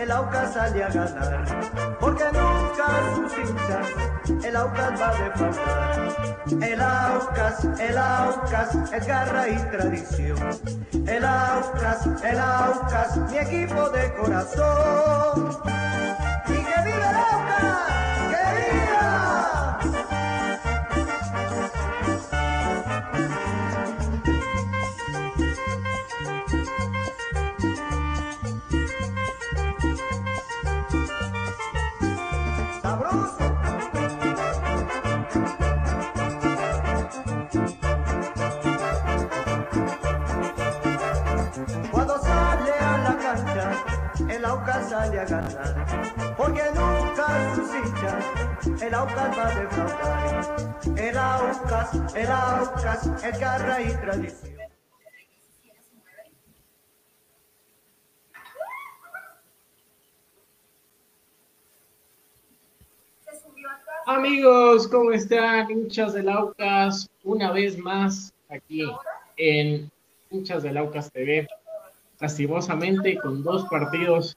El Aucas sale a ganar, porque nunca sus hinchas, el Aucas va a defraudar. El Aucas, el Aucas, es garra y tradición. El Aucas, el Aucas, mi equipo de corazón. Aucas sale a ganar, porque nunca sus hinchas, el Aucas va a defraudar. El Aucas, el Aucas, es garra y tradición. Amigos, ¿cómo están? Hinchas del Aucas, una vez más aquí en Hinchas del Aucas TV. Lastimosamente con dos partidos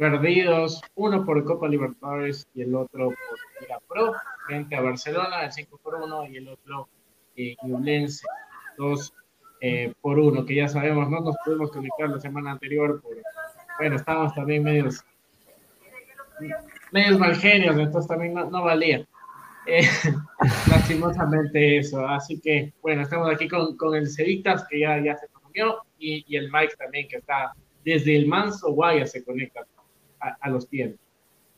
perdidos, uno por Copa Libertadores y el otro por Liga Pro, frente a Barcelona, el 5 por 1 y el otro eh, Ñublense, 2 eh, por 1, que ya sabemos, no nos pudimos conectar la semana anterior, por, bueno, estábamos también medios medios mal genios, entonces también no, no valía. Eh, lastimosamente eso. Así que, bueno, estamos aquí con, con el Cevitas, que ya, ya se comió, y, y, el Mike también, que está desde el Manso Guaya, se conecta a, a los tiempos.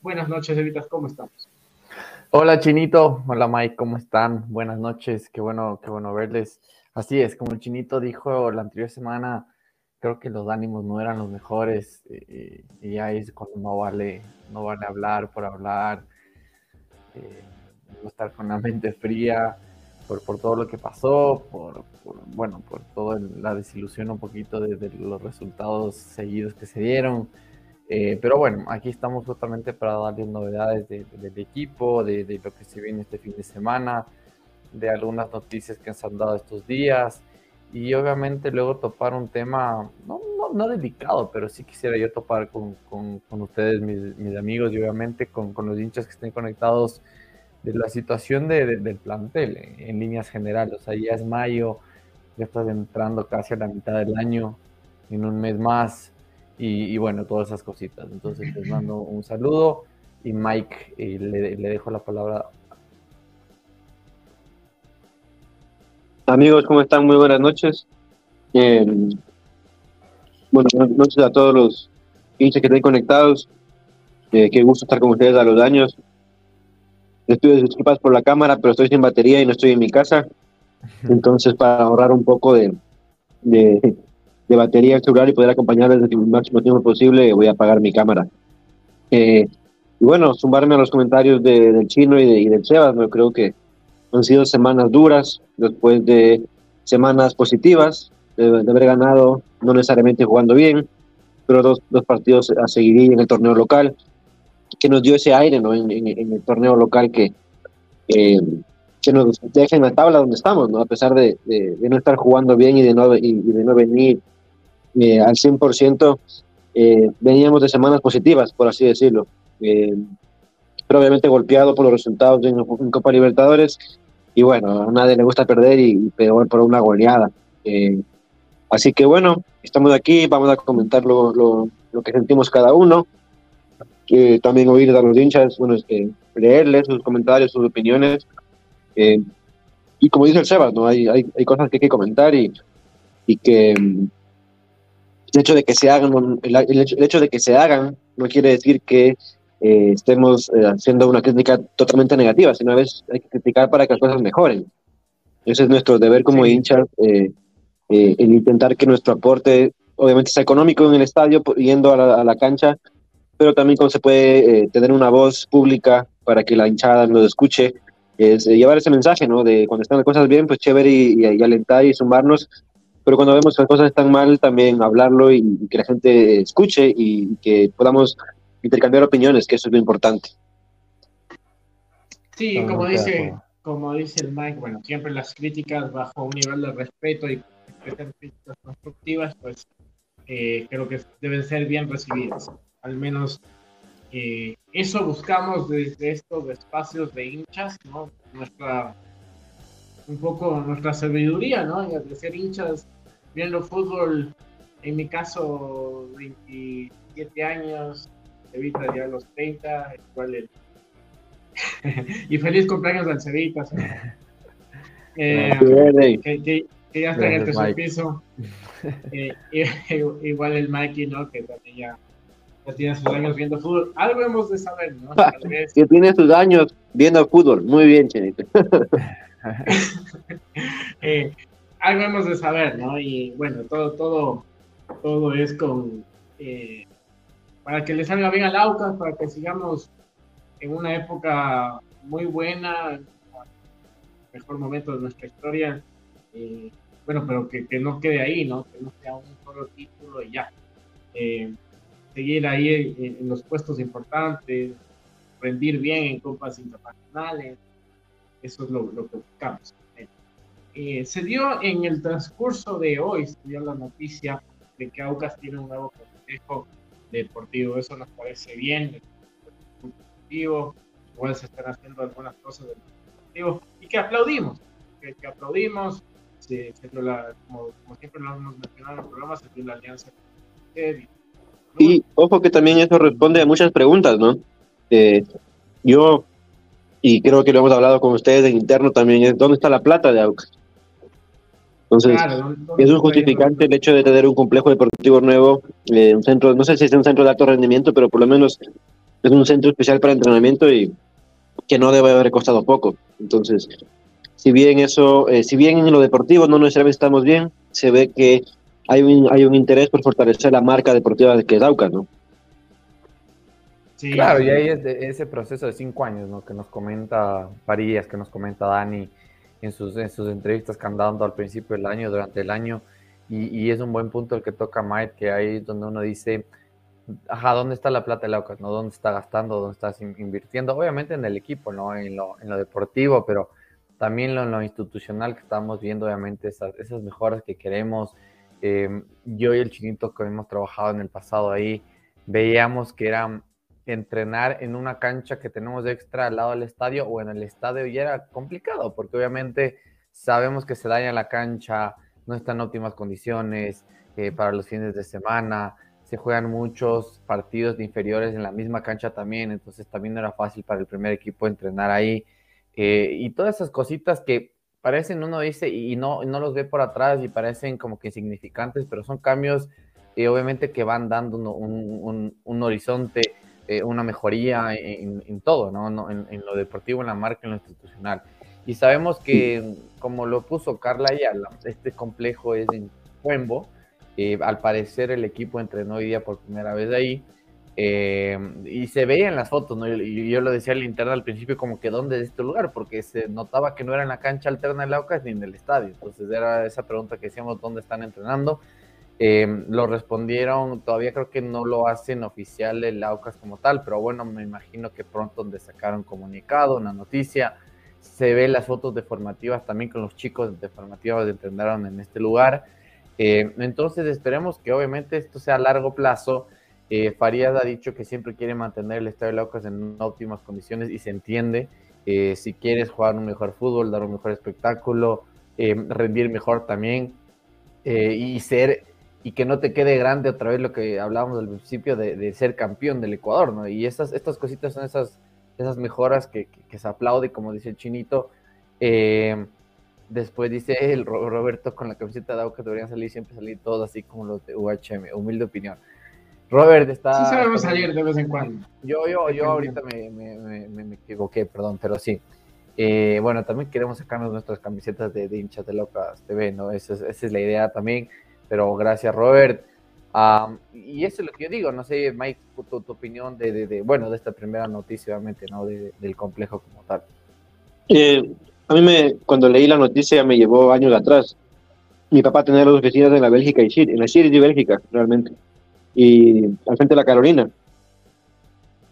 Buenas noches, Cevitas, ¿cómo estamos? Hola, Chinito. Hola, Mike, ¿cómo están? Buenas noches, qué bueno, qué bueno verles. Así es, como el Chinito dijo la anterior semana, creo que los ánimos no eran los mejores eh, y ahí es cuando no vale, no vale hablar por hablar, eh, no estar con la mente fría por, por todo lo que pasó, por, por bueno, por toda la desilusión un poquito de, de, los resultados seguidos que se dieron. Eh, pero bueno, aquí estamos justamente para darles novedades de, de, del equipo, de, de, lo que se viene este fin de semana, de algunas noticias que se han dado estos días y obviamente luego topar un tema, no, no, delicado, pero sí quisiera yo topar con, ustedes, mis, amigos, y obviamente con, los hinchas que estén conectados de la situación del plantel en, líneas generales. O sea, ya es mayo, ya estás entrando casi a la mitad del año, en un mes más, y, bueno, todas esas cositas. Entonces les mando un saludo y Mike, eh, le, le dejo la palabra Amigos, ¿cómo están? Muy buenas noches. Eh, bueno, buenas noches a todos los hinchas que estén conectados. Eh, qué gusto estar con ustedes a los años. Les pido disculpas por la cámara, pero estoy sin batería y no estoy en mi casa. Entonces, para ahorrar un poco de, de, batería el celular y poder acompañarles el máximo tiempo posible, voy a apagar mi cámara. Eh, y bueno, sumarme a los comentarios del chino y, de, y del Sebas, ¿no? creo que han sido semanas duras, después de semanas positivas, de, haber ganado, no necesariamente jugando bien, pero dos, dos partidos a seguir en el torneo local, que nos dio ese aire ¿no? en, el torneo local que, eh, que nos deja en la tabla donde estamos, ¿no? a pesar de, de, no estar jugando bien y de no, y, de no venir eh, al 100%, eh, veníamos de semanas positivas, por así decirlo. Eh, pero obviamente golpeado por los resultados en, en Copa Libertadores y bueno, a nadie le gusta perder y peor por una goleada. Eh, así que bueno, estamos aquí, vamos a comentar lo, lo, lo que sentimos cada uno, eh, también oír a los hinchas, bueno, eh, leerles sus comentarios, sus opiniones. Eh, y como dice el Sebas, ¿no? hay, hay, hay, cosas que hay que comentar y, y que el hecho de que se hagan, el, el hecho de que se hagan no quiere decir que eh, estemos eh, haciendo una crítica totalmente negativa, sino a veces hay que criticar para que las cosas mejoren. Ese es nuestro deber como hinchas, eh, el intentar que nuestro aporte, obviamente, sea económico en el estadio, yendo a la, cancha, pero también como se puede tener una voz pública para que la hinchada nos escuche, es llevar ese mensaje, ¿no? De cuando están las cosas bien, pues chévere y, y, alentar y sumarnos, pero cuando vemos que las cosas están mal, también hablarlo y, y que la gente escuche y que podamos intercambiar opiniones, que eso es lo importante. Sí, como dice, como dice el Mike, bueno, siempre las críticas bajo un nivel de respeto y críticas constructivas, pues eh, creo que deben ser bien recibidas. Al menos eh, eso buscamos desde estos espacios de hinchas, ¿no? Nuestra, un poco nuestra sabiduría, ¿no? De ser hinchas viendo fútbol, en mi caso, 27 años, Cevita ya los 30, igual el... y feliz cumpleaños al Cevita. Eh, que, ya está en el tercer piso. Eh, igual el Mikey, ¿no? Que también ya, tiene sus años viendo fútbol. Algo hemos de saber, ¿no? que tiene sus años viendo fútbol. Muy bien, Chenito. eh, algo hemos de saber, ¿no? Y bueno, todo, todo, todo es con eh, para que le salga bien al Aucas, para que sigamos en una época muy buena, mejor momento de nuestra historia. Eh, bueno, pero que, que, no quede ahí, ¿no? Que no sea un solo título y ya. Eh, seguir ahí en, los puestos importantes, rendir bien en copas internacionales, eso es lo, lo que buscamos. Eh, se dio en el transcurso de hoy, se dio la noticia de que Aucas tiene un nuevo consejo deportivo. Eso nos parece bien, deportivo. Igual se están haciendo algunas cosas del deportivo y que aplaudimos, que, aplaudimos. Se, como, siempre lo hemos mencionado en el programa, se dio la alianza y, ojo que también eso responde a muchas preguntas, ¿no? Eh, yo, y creo que lo hemos hablado con ustedes en interno también, es ¿dónde está la plata de Aucas? Entonces, es un justificante el hecho de tener un complejo deportivo nuevo, eh, un centro, no sé si es un centro de alto rendimiento, pero por lo menos es un centro especial para entrenamiento y que no debe haber costado poco. Entonces, si bien eso, eh, si bien en lo deportivo no necesariamente estamos bien, se ve que hay un, hay un interés por fortalecer la marca deportiva de que es Aucas, ¿no? Sí, claro, y ahí es ese proceso de cinco años, ¿no? Que nos comenta Farías, que nos comenta Dani, en sus, en sus entrevistas que han dado al principio del año, durante el año, y, es un buen punto el que toca Mike, que ahí es donde uno dice, ajá, ¿dónde está la plata de Laucas? ¿no? ¿Dónde está gastando? ¿Dónde estás invirtiendo? Obviamente en el equipo, ¿no? En lo, en lo deportivo, pero también lo, lo institucional que estamos viendo, obviamente, esas, esas mejoras que queremos. Eh, yo y el chinito que hemos trabajado en el pasado ahí, veíamos que era entrenar en una cancha que tenemos extra al lado del estadio o en el estadio y era complicado porque obviamente sabemos que se daña la cancha, no está en óptimas condiciones eh, para los fines de semana, se juegan muchos partidos de inferiores en la misma cancha también, entonces también no era fácil para el primer equipo entrenar ahí. Eh, y todas esas cositas que parecen, uno dice, y no, no los ve por atrás y parecen como que insignificantes, pero son cambios eh, obviamente que van dando un, un, horizonte, eh, una mejoría en, todo, ¿no? En, en, lo deportivo, en la marca, en lo institucional. Y sabemos que, como lo puso Carla Ayala, este complejo es en Cuembo, eh, al parecer el equipo entrenó hoy día por primera vez ahí. Eh, y se veía en las fotos, ¿no? Y yo lo decía al interno al principio como que dónde es este lugar, porque se notaba que no era en la cancha alterna del Aucas ni en el estadio. Entonces era esa pregunta que decíamos, ¿dónde están entrenando? Eh, lo respondieron, todavía creo que no lo hacen oficial el Aucas como tal, pero bueno, me imagino que pronto donde sacaron comunicado, una noticia, se ve las fotos de formativas también con los chicos de formativas entrenaron en este lugar. Eh, entonces esperemos que obviamente esto sea a largo plazo. Eh, Farías ha dicho que siempre quiere mantener el Estadio Laucas en óptimas condiciones y se entiende. Eh, si quieres jugar un mejor fútbol, dar un mejor espectáculo, rendir mejor también y ser y que no te quede grande otra vez lo que hablábamos al principio de, ser campeón del Ecuador, ¿no? Y esas, estas cositas son esas, esas mejoras que, que, se aplaude, como dice el chinito. Eh, Después dice el Roberto con la camiseta de que deberían salir, siempre salir todos así como los de UHM. Humilde opinión. Robert está. Sí, sabemos salir de vez en cuando. Yo, yo, yo ahorita me, me, me, equivoqué, perdón, pero sí. Eh, bueno, también queremos sacarnos nuestras camisetas de, hinchas de Locas TV, ¿no? Esa es, esa es la idea también. Pero gracias, Robert. y eso es lo que yo digo, no sé, Mike, tu, tu opinión de, de, de, bueno, de esta primera noticia, obviamente, ¿no? del complejo como tal. Eh, a mí me, cuando leí la noticia me llevó años atrás. Mi papá tenía dos vecinas en la Bélgica y en la City de Bélgica, realmente. Y al frente de la Carolina.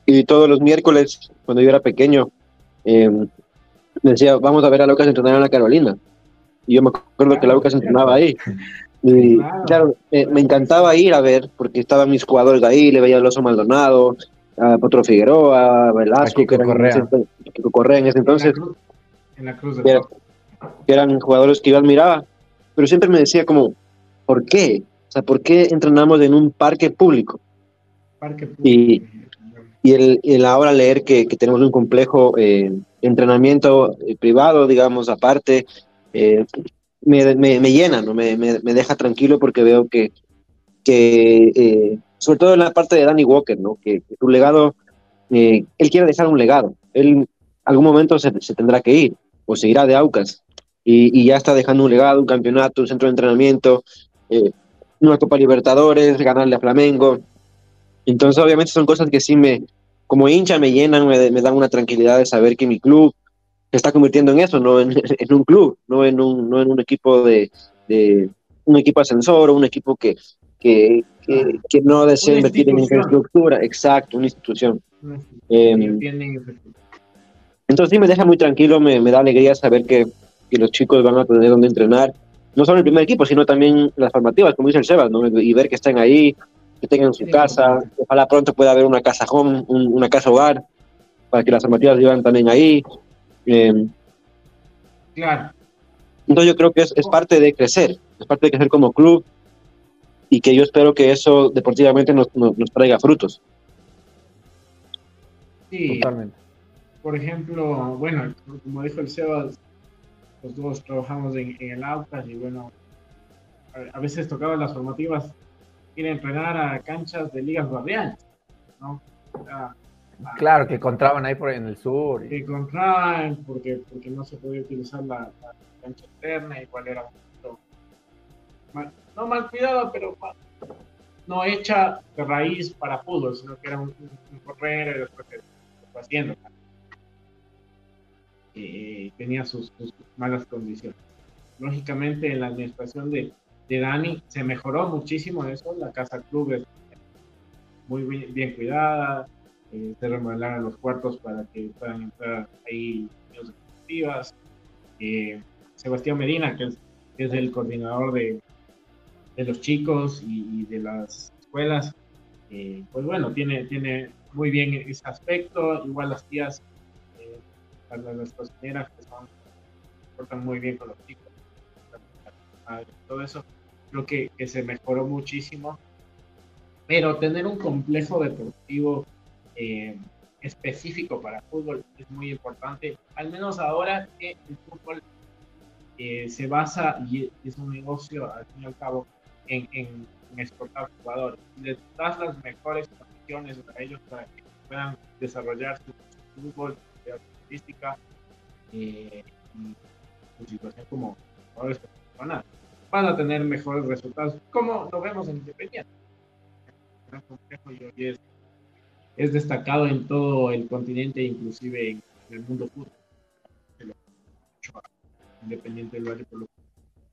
Y todos los miércoles, cuando yo era pequeño, eh, decía, vamos a ver a Lucas entrenar en la Carolina. Y yo me acuerdo que la Lucas entrenaba ahí. Y claro, me encantaba ir a ver, porque estaban mis jugadores ahí, le veía a Loso Maldonado, a Potro Figueroa, a Velasco, que, Correa. Correa en ese entonces la cruz que, eran jugadores que yo admiraba, pero siempre me decía como, ¿por qué? O sea, ¿por qué entrenamos en un parque público? Parque público. Y, y el, el, ahora leer que, que tenemos un complejo eh, entrenamiento eh, privado, digamos, aparte, eh, me, me, me, llena, ¿no? Me, me, deja tranquilo porque veo que, que eh, sobre todo en la parte de Danny Walker, ¿no? Que, su legado, él quiere dejar un legado. Él algún momento se, se tendrá que ir o se irá de Aucas y, ya está dejando un legado, un campeonato, un centro de entrenamiento, eh, una Copa Libertadores, ganarle a Flamengo. Entonces, obviamente son cosas que sí me, como hincha, me llenan, me, dan una tranquilidad de saber que mi club se está convirtiendo en eso, no en, un club, no en un, no en un equipo de, de un equipo ascensor o un equipo que, que, que, no desea invertir en infraestructura, exacto, una institución. Eh, entonces sí me deja muy tranquilo, me, da alegría saber que, los chicos van a tener donde entrenar, no solo el primer equipo, sino también las formativas, como dice el Sebas, y ver que están ahí, que tengan su casa, ojalá pronto pueda haber una casa home, una casa hogar, para que las formativas vivan también ahí. Em, claro. Entonces yo creo que es, parte de crecer, es parte de crecer como club y que yo espero que eso deportivamente nos, nos, nos traiga frutos. Sí, Totalmente por ejemplo, bueno, como dijo el Sebas, los dos trabajamos en, el Aucas y bueno, a, veces tocaba las formativas ir a entrenar a canchas de ligas barriales, ¿no? Claro, que encontraban ahí por en el sur. Que encontraban porque, porque no se podía utilizar la, cancha externa, igual era mal, no mal cuidado, pero no hecha de raíz para fútbol, sino que era un, un, correr y después se fue haciendo eh, tenía sus, malas condiciones. Lógicamente, en la administración de, de Dani se mejoró muchísimo eso. La casa club es muy bien, cuidada, eh, se remodelaron los cuartos para que puedan entrar ahí niños deportivas. eh, Sebastián Medina, que es, es el coordinador de, de los chicos y, de las escuelas, eh, pues bueno, tiene, tiene muy bien ese aspecto, igual las tías, eh, las cocineras que son, se portan muy bien con los chicos, todo eso, creo que, que se mejoró muchísimo, pero tener un complejo deportivo eh, específico para fútbol es muy importante, al menos ahora que el fútbol eh, se basa y es un negocio al fin y al cabo en, en, exportar jugadores. Les das las mejores condiciones para ellos para que puedan desarrollar su, fútbol, su artística eh, y su situación como jugadores profesionales. Van a tener mejores resultados, como lo vemos en Independiente. y es es destacado en todo el continente, inclusive en, el mundo fútbol. Independiente del Valle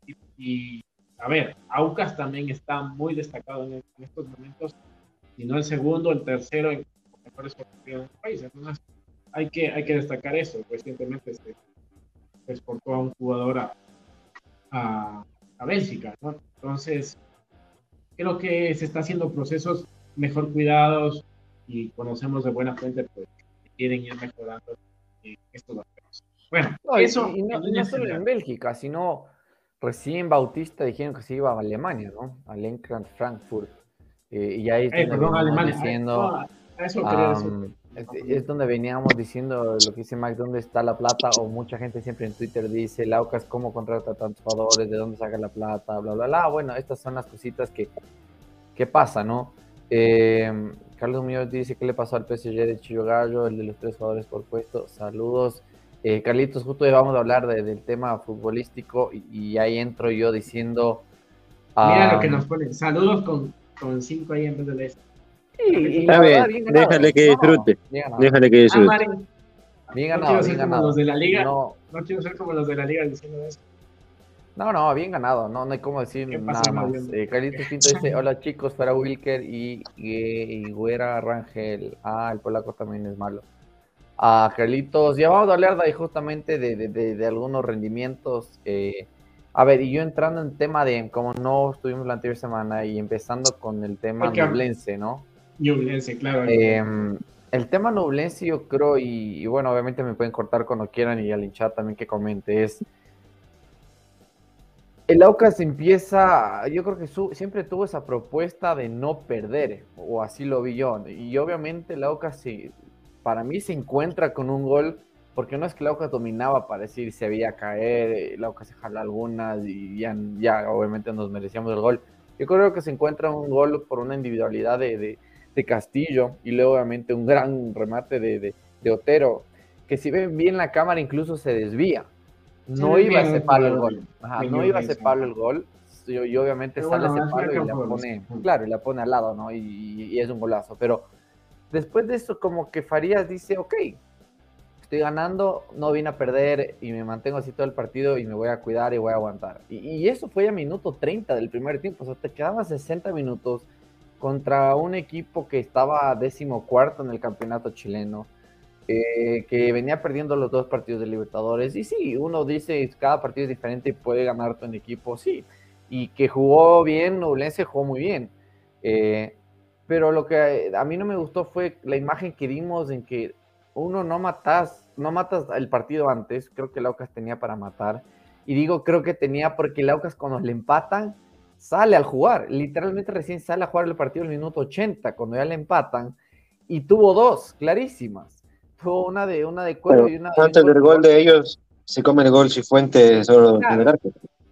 y, y, a ver, Aucas también está muy destacado en, estos momentos, si no el segundo, el tercero en mejores del país. Entonces, hay que, hay que destacar eso. Recientemente se, exportó a un jugador a, a, a Bélgica, ¿no? Entonces, creo que se está haciendo procesos mejor cuidados, y conocemos de buena fuente pues, quieren ir mejorando eh, estos aspectos. Bueno, eso. Y, no, solo en Bélgica, sino recién Bautista dijeron que se iba a Alemania, ¿no? Al Eintracht Frankfurt. Eh, y ahí eh, perdón, Alemania. Diciendo, eso es, donde veníamos diciendo lo que dice Mike, ¿dónde está la plata? O mucha gente siempre en Twitter dice, Laucas, ¿cómo contrata tantos jugadores? ¿De dónde saca la plata? Bla, bla, bla. Bueno, estas son las cositas que, que pasa, ¿no? Eh, Carlos Muñoz dice que le pasó al PSG de Chillo Gallo, el de los tres jugadores por puesto. Saludos. Eh, Carlitos, justo hoy vamos a hablar del tema futbolístico y, ahí entro yo diciendo. Mira lo que nos ponen. Saludos con, con cinco ahí en vez de este. Sí, Está bien, déjale que disfrute. déjale que disfrute. bien ganado, no quiero ser como los de la liga. No. no quiero ser como los de la liga diciendo eso. No, no, bien ganado, no, no hay como decir nada más. Eh, Carlitos Pinto dice, hola chicos, para Wilker y, y, Güera Rangel. Ah, el polaco también es malo. Ah, Carlitos, ya vamos a hablar de, justamente de, de, de, algunos rendimientos. Eh, a ver, y yo entrando en tema de, como no estuvimos la anterior semana y empezando con el tema nublense, ¿no? Nublense, claro. Em, el tema nublense yo creo, y, y, bueno, obviamente me pueden cortar cuando quieran y al hinchar también que comente, es el Aucas empieza, yo creo que siempre tuvo esa propuesta de no perder, o así lo vi yo. Y obviamente el Aucas, para mí, se encuentra con un gol, porque no es que el Aucas dominaba para decir se veía caer, el Aucas se jala algunas y ya, obviamente nos merecíamos el gol. Yo creo que se encuentra un gol por una individualidad de, Castillo y luego obviamente un gran remate de, de Otero, que si ven bien la cámara incluso se desvía no iba a ser palo el gol. no iba a ser palo el gol. Y, obviamente sale ese palo y la pone, claro, y la pone al lado, ¿no? Y, es un golazo. Pero después de eso, como que Farías dice, ok, estoy ganando, no vine a perder y me mantengo así todo el partido y me voy a cuidar y voy a aguantar. Y, eso fue a minuto 30 del primer tiempo. O sea, te quedaban 60 minutos contra un equipo que estaba décimo cuarto en el campeonato chileno eh, que venía perdiendo los dos partidos de Libertadores. Y sí, uno dice, cada partido es diferente y puede ganar tu equipo, sí. Y que jugó bien, Nublense jugó muy bien. Eh, pero lo que a mí no me gustó fue la imagen que dimos en que uno no matas, no matas el partido antes, creo que Laucas tenía para matar. Y digo creo que tenía porque Laucas cuando le empatan, sale al jugar. Literalmente recién sale a jugar el partido el minuto 80, cuando ya le empatan. Y tuvo dos, clarísimas una de una de cuero y una antes del gol de ellos se come el gol si Fuentes solo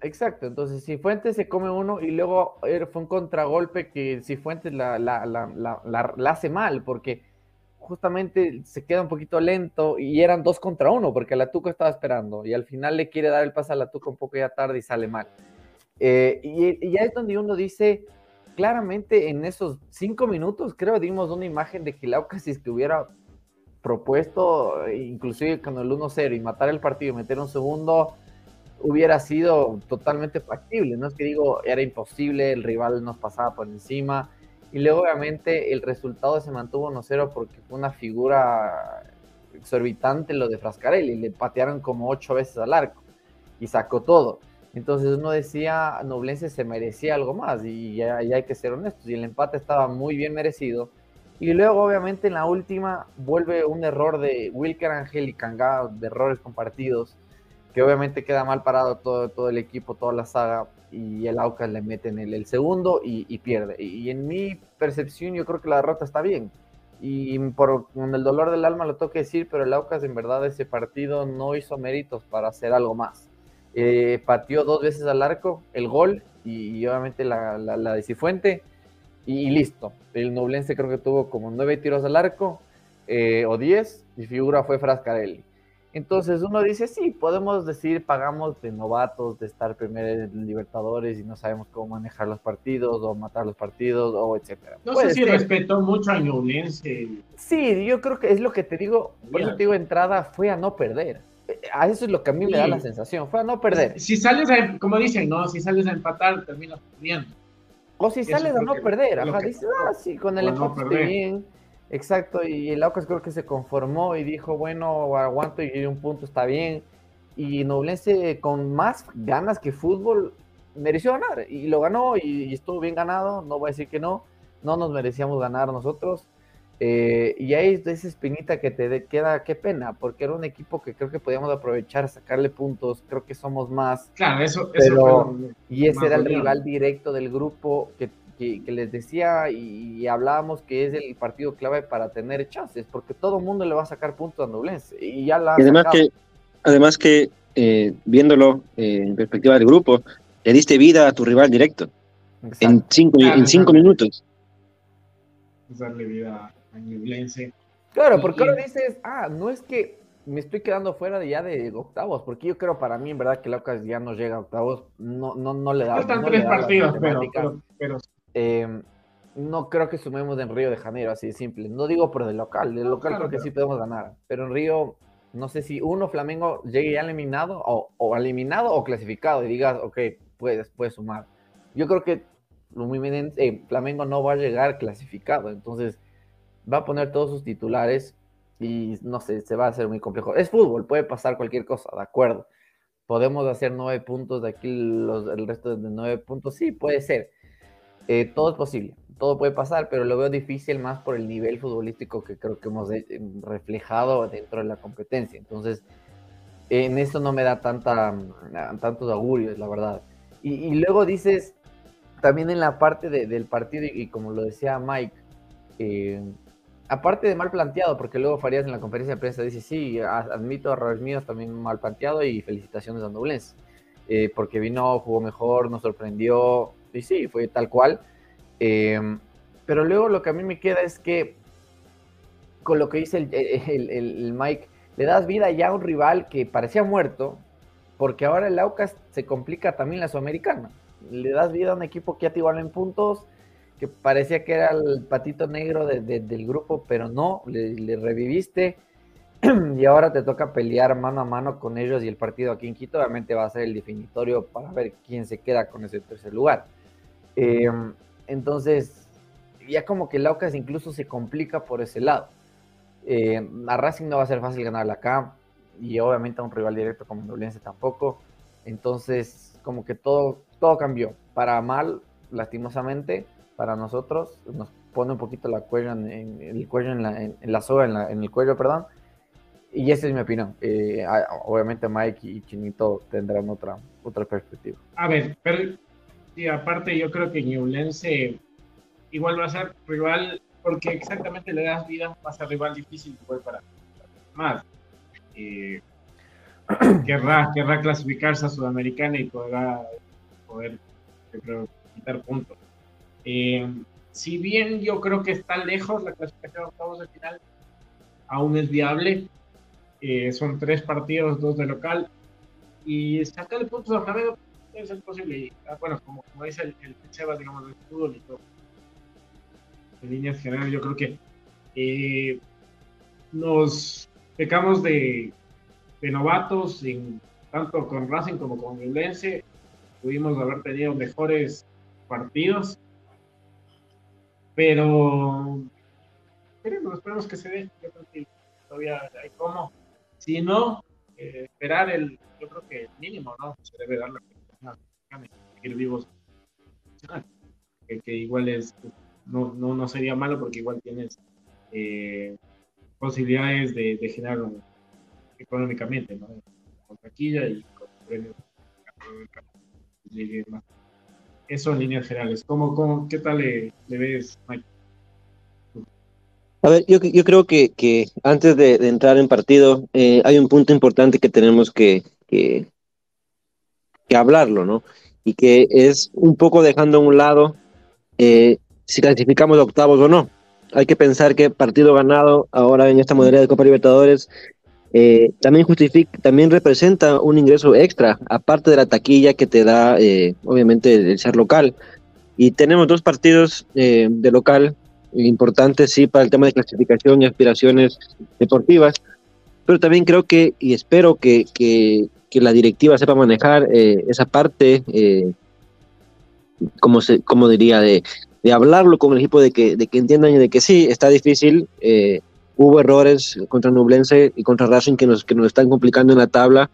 Exacto, entonces si Fuentes se come uno y luego er, fue un contragolpe que si Fuentes la, la, la, la, hace mal porque justamente se queda un poquito lento y eran dos contra uno porque la Tuca estaba esperando y al final le quiere dar el pase a la Tuca un poco ya tarde y sale mal. Eh, y, y, ya es donde uno dice, claramente en esos cinco minutos creo dimos una imagen de que Lauca si es que hubiera propuesto, inclusive con el 1-0 y matar el partido y meter un segundo, hubiera sido totalmente factible. No es que digo, era imposible, el rival nos pasaba por encima. Y luego, obviamente, el resultado se mantuvo 1-0 porque fue una figura exorbitante lo de Frascarelli. Le patearon como ocho veces al arco. y sacó todo. Entonces uno decía, Noblense se merecía algo más y ya, hay que ser honestos. Y el empate estaba muy bien merecido. Y luego, obviamente, en la última vuelve un error de Wilker Ángel y Kanga, de errores compartidos, que obviamente queda mal parado todo, todo el equipo, toda la saga, y el Aucas le mete en el, segundo y, pierde. Y, en mi percepción, yo creo que la derrota está bien. Y por, con el dolor del alma lo tengo que decir, pero el Aucas en verdad ese partido no hizo méritos para hacer algo más eh, pateó dos veces al arco, el gol y, obviamente la, la, de Cifuente y, listo. El Noblense creo que tuvo como nueve tiros al arco eh, o diez y figura fue Frascarelli. Entonces uno dice, sí, podemos decir, pagamos de novatos, de estar primero en Libertadores y no sabemos cómo manejar los partidos o matar los partidos o etcétera. No sé si respetó mucho a Noblense. Sí, yo creo que es lo que te digo, por eso te digo, entrada fue a no perder a eso es lo que a mí me da la sensación, fue a no perder. Si sales a, como dicen, no, si sales a empatar, terminas perdiendo. O si sales a no perder, ajá, dices, ah, sí, con el empate estoy bien. Exacto, y el Aucas creo que se conformó y dijo, bueno, aguanto y un punto está bien. Y Noblense con más ganas que fútbol mereció ganar y lo ganó y estuvo bien ganado, no voy a decir que no, no nos merecíamos ganar nosotros. Eh, y ahí es esa espinita que te queda, qué pena, porque era un equipo que creo que podíamos aprovechar, sacarle puntos, creo que somos más. Claro, eso, eso Y ese era el rival directo del grupo que, que, les decía y, hablábamos que es el partido clave para tener chances, porque todo el mundo le va a sacar puntos a Nublense. Y ya la. además, que, además que, eh, viéndolo eh, en perspectiva del grupo, le diste vida a tu rival directo en cinco, en cinco minutos. Darle vida Claro, porque ahora dices, ah, no es que me estoy quedando fuera de ya de octavos, porque yo creo para mí, en verdad, que Laucas ya no llega a octavos, no, no, no le da. Están tres partidos, pero, em, no creo que sumemos en Río de Janeiro, así de simple. No digo por el local, el local creo que sí podemos ganar, pero en Río, no sé si uno, Flamengo, llegue ya eliminado, o, eliminado o clasificado, y digas, ok, puedes, puedes sumar. Yo creo que eh, Flamengo no va a llegar clasificado, entonces va a poner todos sus titulares y no sé, se va a hacer muy complejo. Es fútbol, puede pasar cualquier cosa, de acuerdo. Podemos hacer nueve puntos de aquí, los, el resto de nueve puntos, sí, puede ser. Eh, todo es posible, todo puede pasar, pero lo veo difícil más por el nivel futbolístico que creo que hemos eh, reflejado dentro de la competencia. Entonces, en eso no me da tanta, tantos augurios, la verdad. Y, luego dices, también en la parte del partido, y, como lo decía Mike, eh, aparte de mal planteado, porque luego Farías en la conferencia de prensa dice, sí, admito errores míos también mal planteado y felicitaciones a Nublense, eh, porque vino, jugó mejor, nos sorprendió, y sí, fue tal cual. Eh, pero luego lo que a mí me queda es que, con lo que dice el, Mike, le das vida ya a un rival que parecía muerto, porque ahora el Aucas se complica también la Sudamericana. Le das vida a un equipo que ya te en puntos, que parecía que era el patito negro del grupo, pero no, le, reviviste y ahora te toca pelear mano a mano con ellos y el partido aquí en Quito obviamente va a ser el definitorio para ver quién se queda con ese tercer lugar. Em, entonces, ya como que Laucas incluso se complica por ese lado. Eh, a Racing no va a ser fácil ganarla acá y obviamente a un rival directo como Nublense tampoco. Entonces, como que todo, todo cambió. Para mal, lastimosamente, para nosotros, nos pone un poquito la cuello en, el cuello en la, en, la soga, en, el cuello, perdón. Y esa es mi opinión. Eh, obviamente Mike y Chinito tendrán otra, otra perspectiva. A ver, pero y aparte yo creo que Ñublense igual va a ser rival, porque exactamente le das vida, va a ser rival difícil igual para más. Eh, querrá, querrá clasificarse a Sudamericana y podrá poder, quitar puntos. Eh, si bien yo creo que está lejos la clasificación de octavos de final, aún es viable. Eh, son tres partidos, dos de local. Y sacarle puntos a Flamengo ser posible. Ah, bueno, como, dice el, el Cheva, digamos, del fútbol y todo. En líneas generales, yo creo que eh, nos pecamos de, de novatos, en, tanto con Racing como con Violencia. Pudimos haber tenido mejores partidos pero esperemos, esperemos que se dé. Yo creo que todavía hay como. Si no, eh, esperar el, yo creo que el mínimo, ¿no? Se debe dar la seguir vivos. Que, que, igual es, no, no, no sería malo porque igual tienes eh, posibilidades de, de generar económicamente, ¿no? Con taquilla y con premios. Eso en líneas generales. ¿Cómo, cómo, ¿Qué tal le, ves, Mike? A ver, yo, yo creo que, que antes de, de, entrar en partido, eh, hay un punto importante que tenemos que, que, que, hablarlo, ¿no? Y que es un poco dejando a un lado eh, si clasificamos octavos o no. Hay que pensar que partido ganado ahora en esta modalidad de Copa Libertadores eh, también justifica, también representa un ingreso extra, aparte de la taquilla que te da, eh, obviamente, el, ser local. Y tenemos dos partidos eh, de local importantes, sí, para el tema de clasificación y aspiraciones deportivas, pero también creo que, y espero que, que, que la directiva sepa manejar esa parte, como, se, como diría, de, de hablarlo con el equipo, de que, de que entiendan de que sí, está difícil hubo errores contra Nublense y contra Racing que nos, que nos están complicando en la tabla.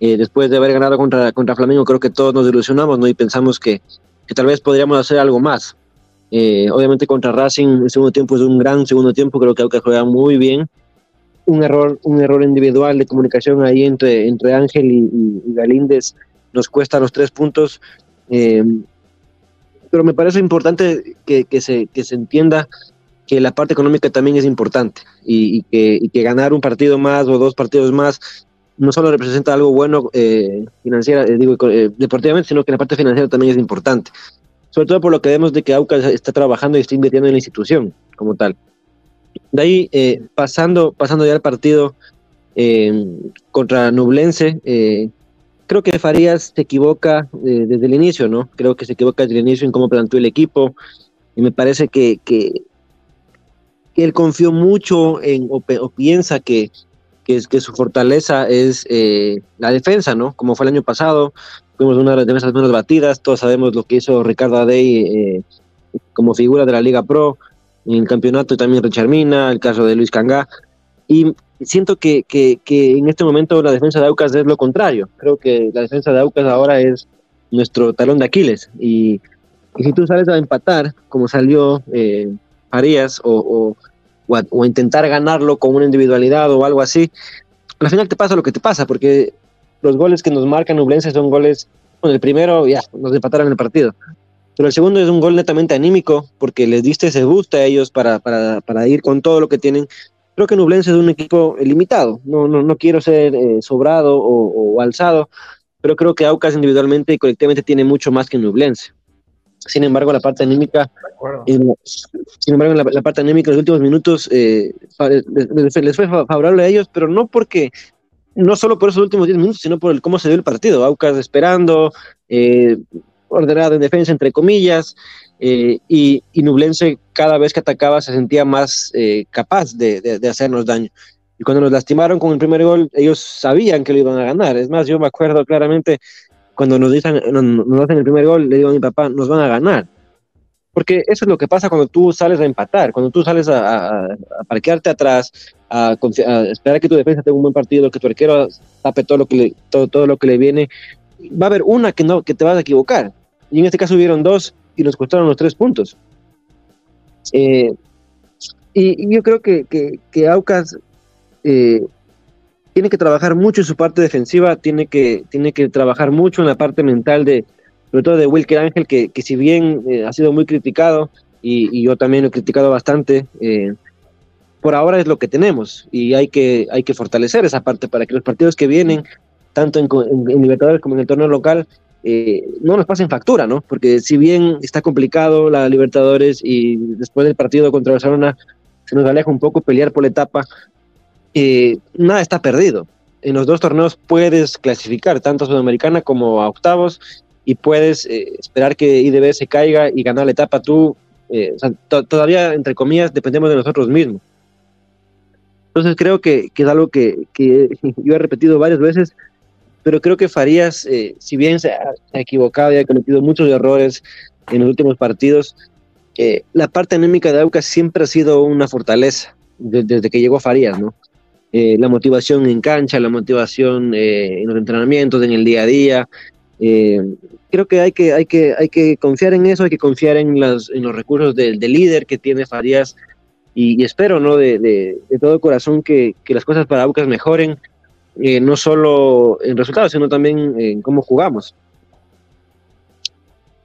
Eh, después de haber ganado contra, contra Flamengo, creo que todos nos ilusionamos ¿no? y pensamos que, que tal vez podríamos hacer algo más. Eh, obviamente contra Racing el segundo tiempo es un gran segundo tiempo, creo que Aucas juega muy bien. Un error, un error individual de comunicación ahí entre, entre Ángel y, y, y Galíndez nos cuesta los tres puntos. Eh, pero me parece importante que, que, se, que se entienda que la parte económica también es importante y, y, que, y, que, ganar un partido más o dos partidos más no solo representa algo bueno eh, financiera, eh, digo, eh, deportivamente, sino que la parte financiera también es importante. Sobre todo por lo que vemos de que Aucas está trabajando y está invirtiendo en la institución como tal. De ahí, eh, pasando, pasando ya al partido contra Nublense, creo que Farías se equivoca desde el inicio, ¿no? Creo que se equivoca desde el inicio en cómo planteó el equipo y me parece que que él confió mucho en o, piensa que, que, su fortaleza es eh, la defensa, ¿no? Como fue el año pasado, fuimos una de las defensas menos batidas, todos sabemos lo que hizo Ricardo Adey eh, como figura de la Liga Pro en el campeonato también Richard Mina, el caso de Luis Cangá, y siento que, que, que en este momento la defensa de Aucas es lo contrario, creo que la defensa de Aucas ahora es nuestro talón de Aquiles, y, y si tú sales a empatar, como salió... Eh, Arias o, o, o, intentar ganarlo con una individualidad o algo así, al final te pasa lo que te pasa, porque los goles que nos marcan Nublense son goles, bueno, el primero ya, nos empataron el partido, pero el segundo es un gol netamente anímico, porque les diste ese boost a ellos para, para, para ir con todo lo que tienen. Creo que Nublense es un equipo limitado, no, no, no quiero ser eh, sobrado o, o alzado, pero creo que Aucas individualmente y colectivamente tiene mucho más que Nublense. Sin embargo, la parte anímica, eh, sin embargo, la, la, parte anímica en los últimos minutos eh, les, les, fue favorable a ellos, pero no porque, no solo por esos últimos 10 minutos, sino por el cómo se dio el partido. Aucas esperando, eh, ordenado en defensa, entre comillas, eh, y, y, Nublense cada vez que atacaba se sentía más eh, capaz de, de, de, hacernos daño. Y cuando nos lastimaron con el primer gol, ellos sabían que lo iban a ganar. Es más, yo me acuerdo claramente cuando nos, dicen, nos, hacen el primer gol, le digo a mi papá, nos van a ganar. Porque eso es lo que pasa cuando tú sales a empatar, cuando tú sales a, a, a parquearte atrás, a, a, esperar que tu defensa tenga un buen partido, que tu arquero tape todo lo que le, todo, todo lo que le viene, va a haber una que, no, que te vas a equivocar. Y en este caso hubieron dos y nos costaron los tres puntos. Eh, y, y, yo creo que, que, que Aucas eh, tiene que trabajar mucho en su parte defensiva, tiene que, tiene que trabajar mucho en la parte mental de, sobre todo de Wilker Ángel, que, que si bien eh, ha sido muy criticado, y, y, yo también lo he criticado bastante, eh, por ahora es lo que tenemos, y hay que, hay que fortalecer esa parte para que los partidos que vienen, tanto en, Libertadores como en el torneo local, eh, no nos pasen factura, ¿no? Porque si bien está complicado la Libertadores y después del partido contra Barcelona se nos aleja un poco pelear por la etapa, eh, nada está perdido. En los dos torneos puedes clasificar tanto a Sudamericana como a octavos y puedes eh, esperar que IDB se caiga y ganar la etapa tú. Eh, todavía, entre comillas, dependemos de nosotros mismos. Entonces creo que, que es algo que, que, yo he repetido varias veces, pero creo que Farías, eh, si bien se ha, equivocado y ha cometido muchos errores en los últimos partidos, la parte anémica de Aucas siempre ha sido una fortaleza desde que llegó Farías, ¿no? Eh, la motivación en cancha, la motivación eh, en los entrenamientos, en el día a día. Eh, creo que hay que, hay, que, hay que confiar en eso, hay que confiar en, las, en los recursos del, del líder que tiene Farías y, y espero ¿no? de, de, de, todo corazón que, que, las cosas para Aucas mejoren, no solo en resultados, sino también en cómo jugamos.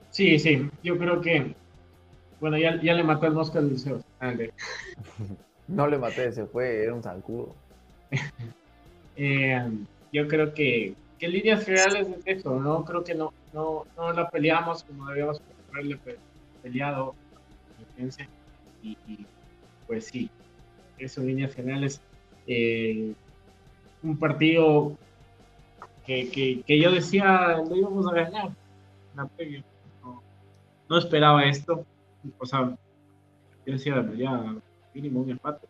Sí, sí, yo creo que, bueno, ya, ya le mató el mosca al liceo. No le maté, se fue, era un zancudo. eh, yo creo que, que líneas generales es eso, ¿no? Creo que no, no, no la peleamos como debíamos haberle peleado y, pues sí, eso líneas generales. Eh, un partido que, que, que, yo decía lo íbamos a ganar. No, no esperaba esto. O sea, yo decía, ya mínimo un empate.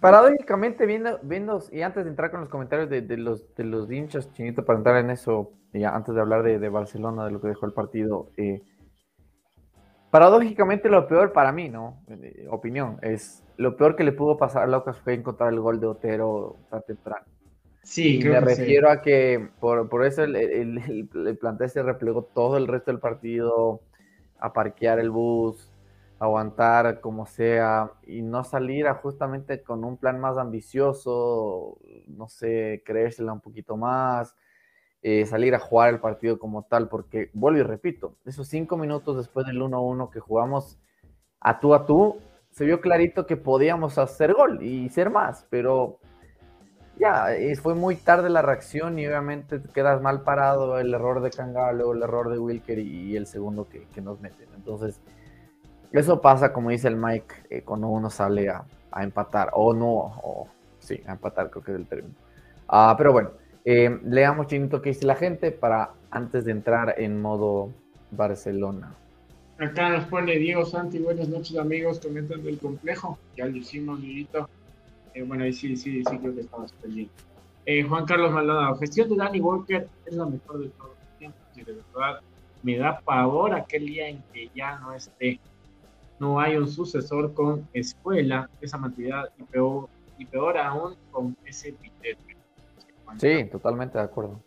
Paradójicamente, viendo, viendo, y antes de entrar con los comentarios de, de los, de los hinchas, Chinito, para entrar en eso, y antes de hablar de, de, Barcelona, de lo que dejó el partido, eh, paradójicamente lo peor para mí, ¿no? Eh, opinión, es lo peor que le pudo pasar a Lucas fue encontrar el gol de Otero tan temprano. Sí, y me refiero sí. a que por, por eso el, el, el, el, plantel se replegó todo el resto del partido a parquear el bus, aguantar como sea y no salir a justamente con un plan más ambicioso, no sé, creérsela un poquito más, eh, salir a jugar el partido como tal, porque vuelvo y repito, esos cinco minutos después del 1-1 que jugamos a tú a tú, se vio clarito que podíamos hacer gol y ser más, pero ya, fue muy tarde la reacción y obviamente quedas mal parado, el error de Cangalo, el error de Wilker y, y el segundo que, que, nos meten. Entonces, eso pasa, como dice el Mike, eh, cuando uno sale a, a, empatar, o no, o sí, a empatar creo que es el término. Uh, pero bueno, eh, leamos chinito que dice la gente para antes de entrar en modo Barcelona. Acá nos pone Diego Santi, buenas noches amigos, comentan del complejo, ya lo hicimos, Lirito. Eh, bueno, ahí sí, sí, sí creo que estamos pendientes. Eh, Juan Carlos Maldonado, gestión de Danny Walker es la mejor de todos los tiempos y de verdad me da pavor aquel día en que ya no esté. No hay un sucesor con escuela, esa cantidad y peor, y peor aún con ese pitete. Sí, totalmente de acuerdo.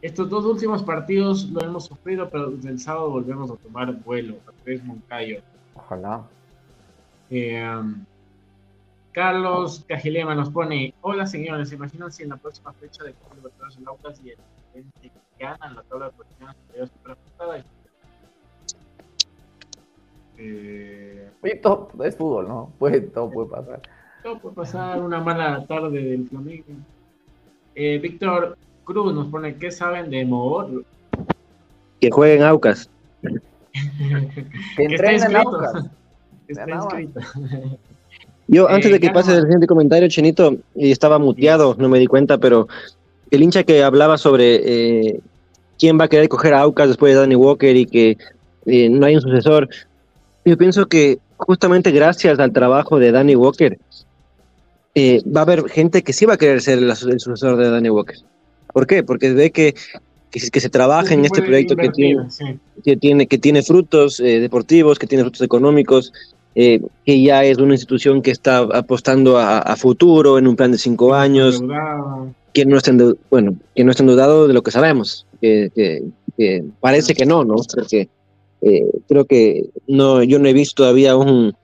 Estos dos últimos partidos lo hemos sufrido, pero desde el sábado volvemos a tomar vuelo. Andrés Moncayo. Ojalá. Eh, Carlos Cajilema nos pone, hola señores, ¿se imaginan si en la próxima fecha de Copa Libertadores el Aucas y el que ganan la tabla de posiciones superiores super ajustada? Eh... Oye, todo es fútbol, ¿no? Puede, todo puede pasar. Todo puede pasar, una mala tarde del Flamengo. Eh, Víctor Cruz nos pone, ¿qué saben de Moor? Que jueguen Aucas. que entrenen Aucas. Está inscrito. Yo, antes de que pase el siguiente comentario, Chenito, y estaba muteado, no me di cuenta, pero el hincha que hablaba sobre eh, quién va a querer coger a Aucas después de Danny Walker y que eh, no hay un sucesor, yo pienso que justamente gracias al trabajo de Danny Walker, eh, va a haber gente que sí va a querer ser el, el, sucesor de Danny Walker. ¿Por qué? Porque ve que, que, que se trabaja sí, en este proyecto que tiene, sí. que tiene, que tiene frutos deportivos, que tiene frutos económicos, eh, que ya es una institución que está apostando a, a futuro, en un plan de cinco años, que no, está bueno, que no está endeudado de lo que sabemos, que, que, que parece que no, ¿no? Porque eh, creo que no, yo no he visto todavía un,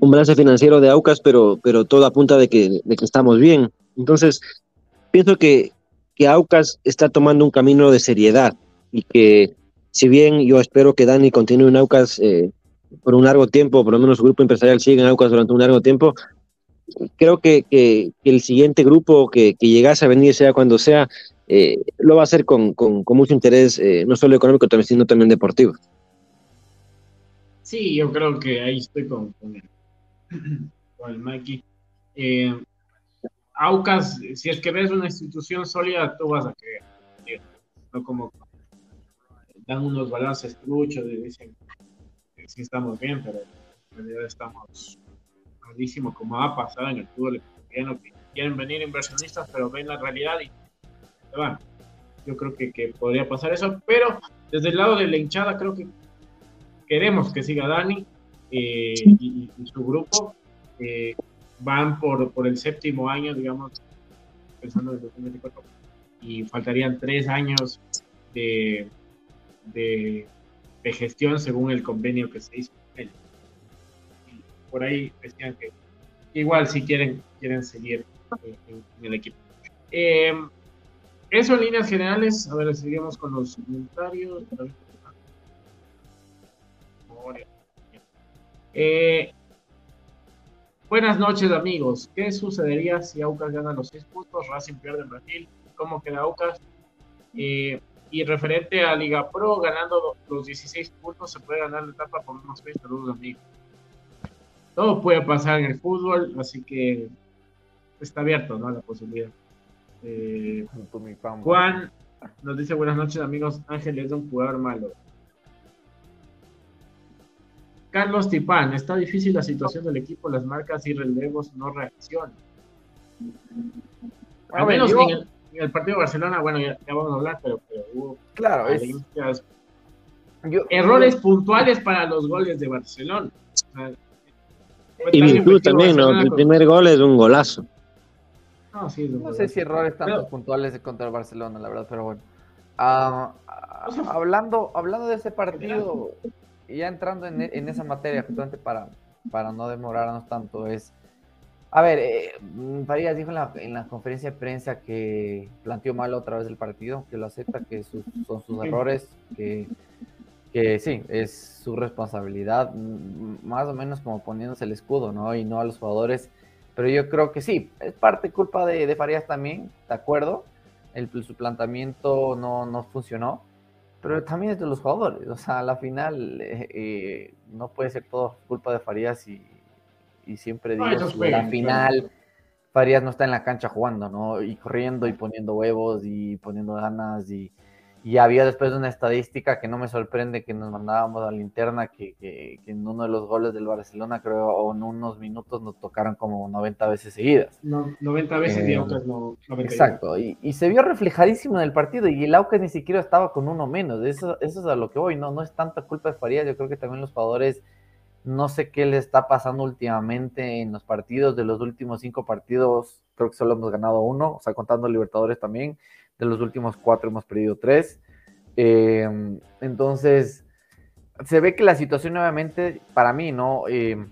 un balance financiero de Aucas, pero, pero todo apunta de que, de que estamos bien. Entonces, pienso que, que Aucas está tomando un camino de seriedad y que si bien yo espero que Dani continúe en Aucas eh, por un largo tiempo, por lo menos su grupo empresarial sigue en Aucas durante un largo tiempo. Creo que, que, que el siguiente grupo que, que, llegase a venir, sea cuando sea, eh, lo va a hacer con, con, con mucho interés, eh, no solo económico, sino también deportivo. Sí, yo creo que ahí estoy con, con, el, con el Mikey. Eh, Aucas, si es que ves una institución sólida, tú vas a creer. No como dan unos balances truchos y dicen sí estamos bien, pero en realidad estamos malísimos, como ha pasado en el fútbol ecuatoriano, que quieren venir inversionistas, pero ven la realidad y se van. Yo creo que, que, podría pasar eso, pero desde el lado de la hinchada creo que queremos que siga Dani eh, y, y, su grupo. Eh, van por, por el séptimo año, digamos, pensando en el 2024, y faltarían tres años de, de, de gestión según el convenio que se hizo por ahí decían que igual si quieren, quieren seguir en, en el equipo. Eh, eso en líneas generales. A ver, seguimos con los comentarios. Eh, buenas noches, amigos. ¿Qué sucedería si Aucas gana los 6 puntos, Racing pierde en Brasil? ¿Cómo queda Aucas? Eh, y referente a Liga Pro, ganando los 16 puntos, se puede ganar la etapa por unos 20 saludos, amigos. Todo puede pasar en el fútbol, así que está abierto, ¿no? La posibilidad. Eh, Juan nos dice buenas noches amigos, Ángel es un jugador malo. Carlos Tipán, está difícil la situación del equipo, las marcas y relevos no reaccionan. Al menos en, el, en, el, partido de Barcelona, bueno, ya, ya vamos a hablar, pero, pero hubo claro, es, yo, errores yo, puntuales para los goles de Barcelona. O sea, y Virtud también, ¿no? El primer gol es un golazo. No, sí, no sé si errores tanto pero, puntuales contra el Barcelona, la verdad, pero bueno. Uh, uh, hablando, hablando de ese partido, y ya entrando en, en, esa materia, justamente para, para no demorarnos tanto, es. A ver, eh, Farías dijo en la, en la, conferencia de prensa que planteó mal otra vez el partido, que lo acepta, que sus, son sus errores, que, que sí, es su responsabilidad, más o menos como poniéndose el escudo, ¿no? Y no a los jugadores pero yo creo que sí, es parte culpa de, de Farías también, de acuerdo. El, su planteamiento no, no, funcionó, pero también es de los jugadores. O sea, a la final eh, eh, no puede ser todo culpa de Farías y, y siempre digo, no, que la final Farías no está en la cancha jugando, ¿no? Y corriendo y poniendo huevos y poniendo ganas y, y había después una estadística que no me sorprende que nos mandábamos a la linterna, que, que, que, en uno de los goles del Barcelona, creo, o en unos minutos nos tocaron como 90 veces seguidas. No, 90 veces eh, y Aucas no. 90 exacto, y, y, se vio reflejadísimo en el partido, y el Aucas ni siquiera estaba con uno menos. Eso, eso es a lo que voy, no, no es tanta culpa de Farías, yo creo que también los jugadores. No sé qué le está pasando últimamente en los partidos. De los últimos cinco partidos, creo que solo hemos ganado uno, o sea, contando Libertadores también de los últimos cuatro hemos perdido tres. Eh, entonces, se ve que la situación nuevamente, para mí, ¿no? Eh,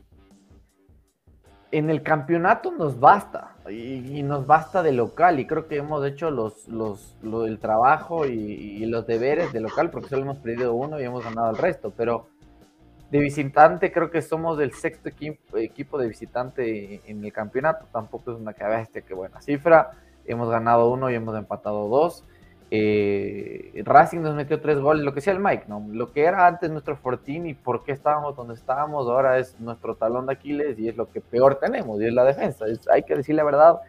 en el campeonato nos basta, y, nos basta de local, y creo que hemos hecho los, los, lo, el trabajo y, y, los deberes de local, porque solo hemos perdido uno y hemos ganado el resto, pero de visitante creo que somos el sexto equipo, equipo de visitante en el campeonato, tampoco es una que que buena cifra, hemos ganado uno y hemos empatado dos. Eh, Racing nos metió tres goles, lo que sea el Mike, ¿no? Lo que era antes nuestro fortín y por qué estábamos donde estábamos, ahora es nuestro talón de Aquiles y es lo que peor tenemos, y es la defensa. Hay que decir la verdad,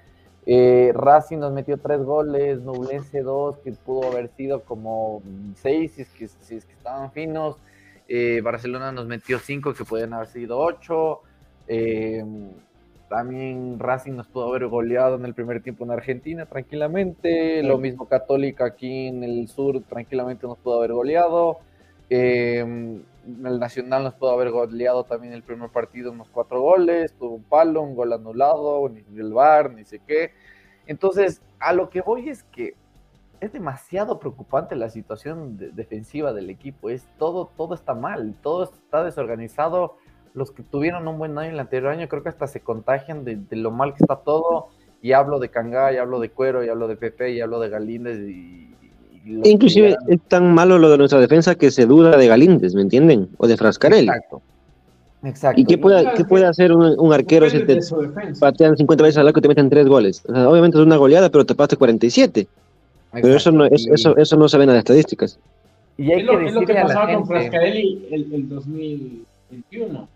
eh, Racing nos metió tres goles, Nublense dos, que pudo haber sido como seis si es que, si es que estaban finos. Eh, Barcelona nos metió cinco, que pueden haber sido ocho. Eh, también Racing nos pudo haber goleado en el primer tiempo en Argentina tranquilamente. Sí. Lo mismo Católica aquí en el sur tranquilamente nos pudo haber goleado. Eh, el Nacional nos pudo haber goleado también el primer partido unos cuatro goles. Tuvo un palo, un gol anulado, ni el bar, ni sé qué. Entonces, a lo que voy es que es demasiado preocupante la situación de defensiva del equipo. Es todo, todo está mal, todo está desorganizado los que tuvieron un buen año el anterior año, creo que hasta se contagian de, de lo mal que está todo. Y hablo de Cangá, y hablo de Cuero, y hablo de Pepe, y hablo de Galíndez. Y, y Inclusive es tan malo lo de nuestra defensa que se duda de Galíndez, ¿me entienden? O de Frascarelli. Exacto. Exacto. ¿Y qué puede, qué puede hacer un, un arquero si te patean 50 veces al arco y te meten 3 goles? O sea, obviamente es una goleada, pero te pasaste 47. Exacto. Pero eso no, es, eso, eso no se ve en las estadísticas. Y hay es, lo, que es lo que pasaba con Frascarelli el, el 2021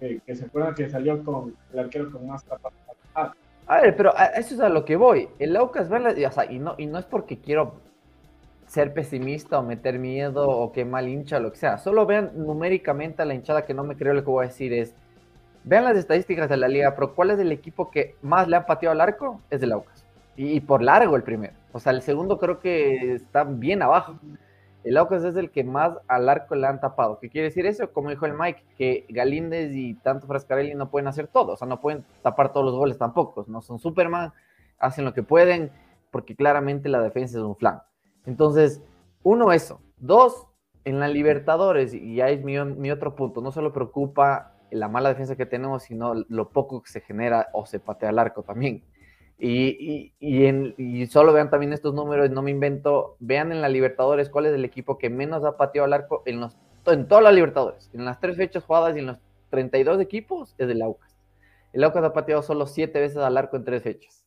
que, que, se acuerdan que salió con el arquero con más tapas. A ver, pero a eso es a lo que voy. El Aucas, o sea, y no, y no es porque quiero ser pesimista o meter miedo o que mal hincha, lo que sea. Solo vean numéricamente a la hinchada que no me creo lo que voy a decir es, vean las estadísticas de la liga, pero ¿cuál es el equipo que más le han pateado al arco? Es el Aucas. Y, por largo el primero. O sea, el segundo creo que está bien abajo. El Aucas es el que más al arco le han tapado. ¿Qué quiere decir eso? Como dijo el Mike, que Galíndez y tanto Frascarelli no pueden hacer todo, o sea, no pueden tapar todos los goles tampoco, no son Superman, hacen lo que pueden, porque claramente la defensa es un flan. Entonces, uno, eso. Dos, en la Libertadores, y ya es mi, mi otro punto, no solo preocupa la mala defensa que tenemos, sino lo poco que se genera o se patea al arco también. Y, y, solo vean también estos números, no me invento, vean en la Libertadores cuál es el equipo que menos ha pateado al arco en, los, en todas las Libertadores. En las tres fechas jugadas y en los 32 equipos es el Aucas. El Aucas ha pateado solo siete veces al arco en tres fechas.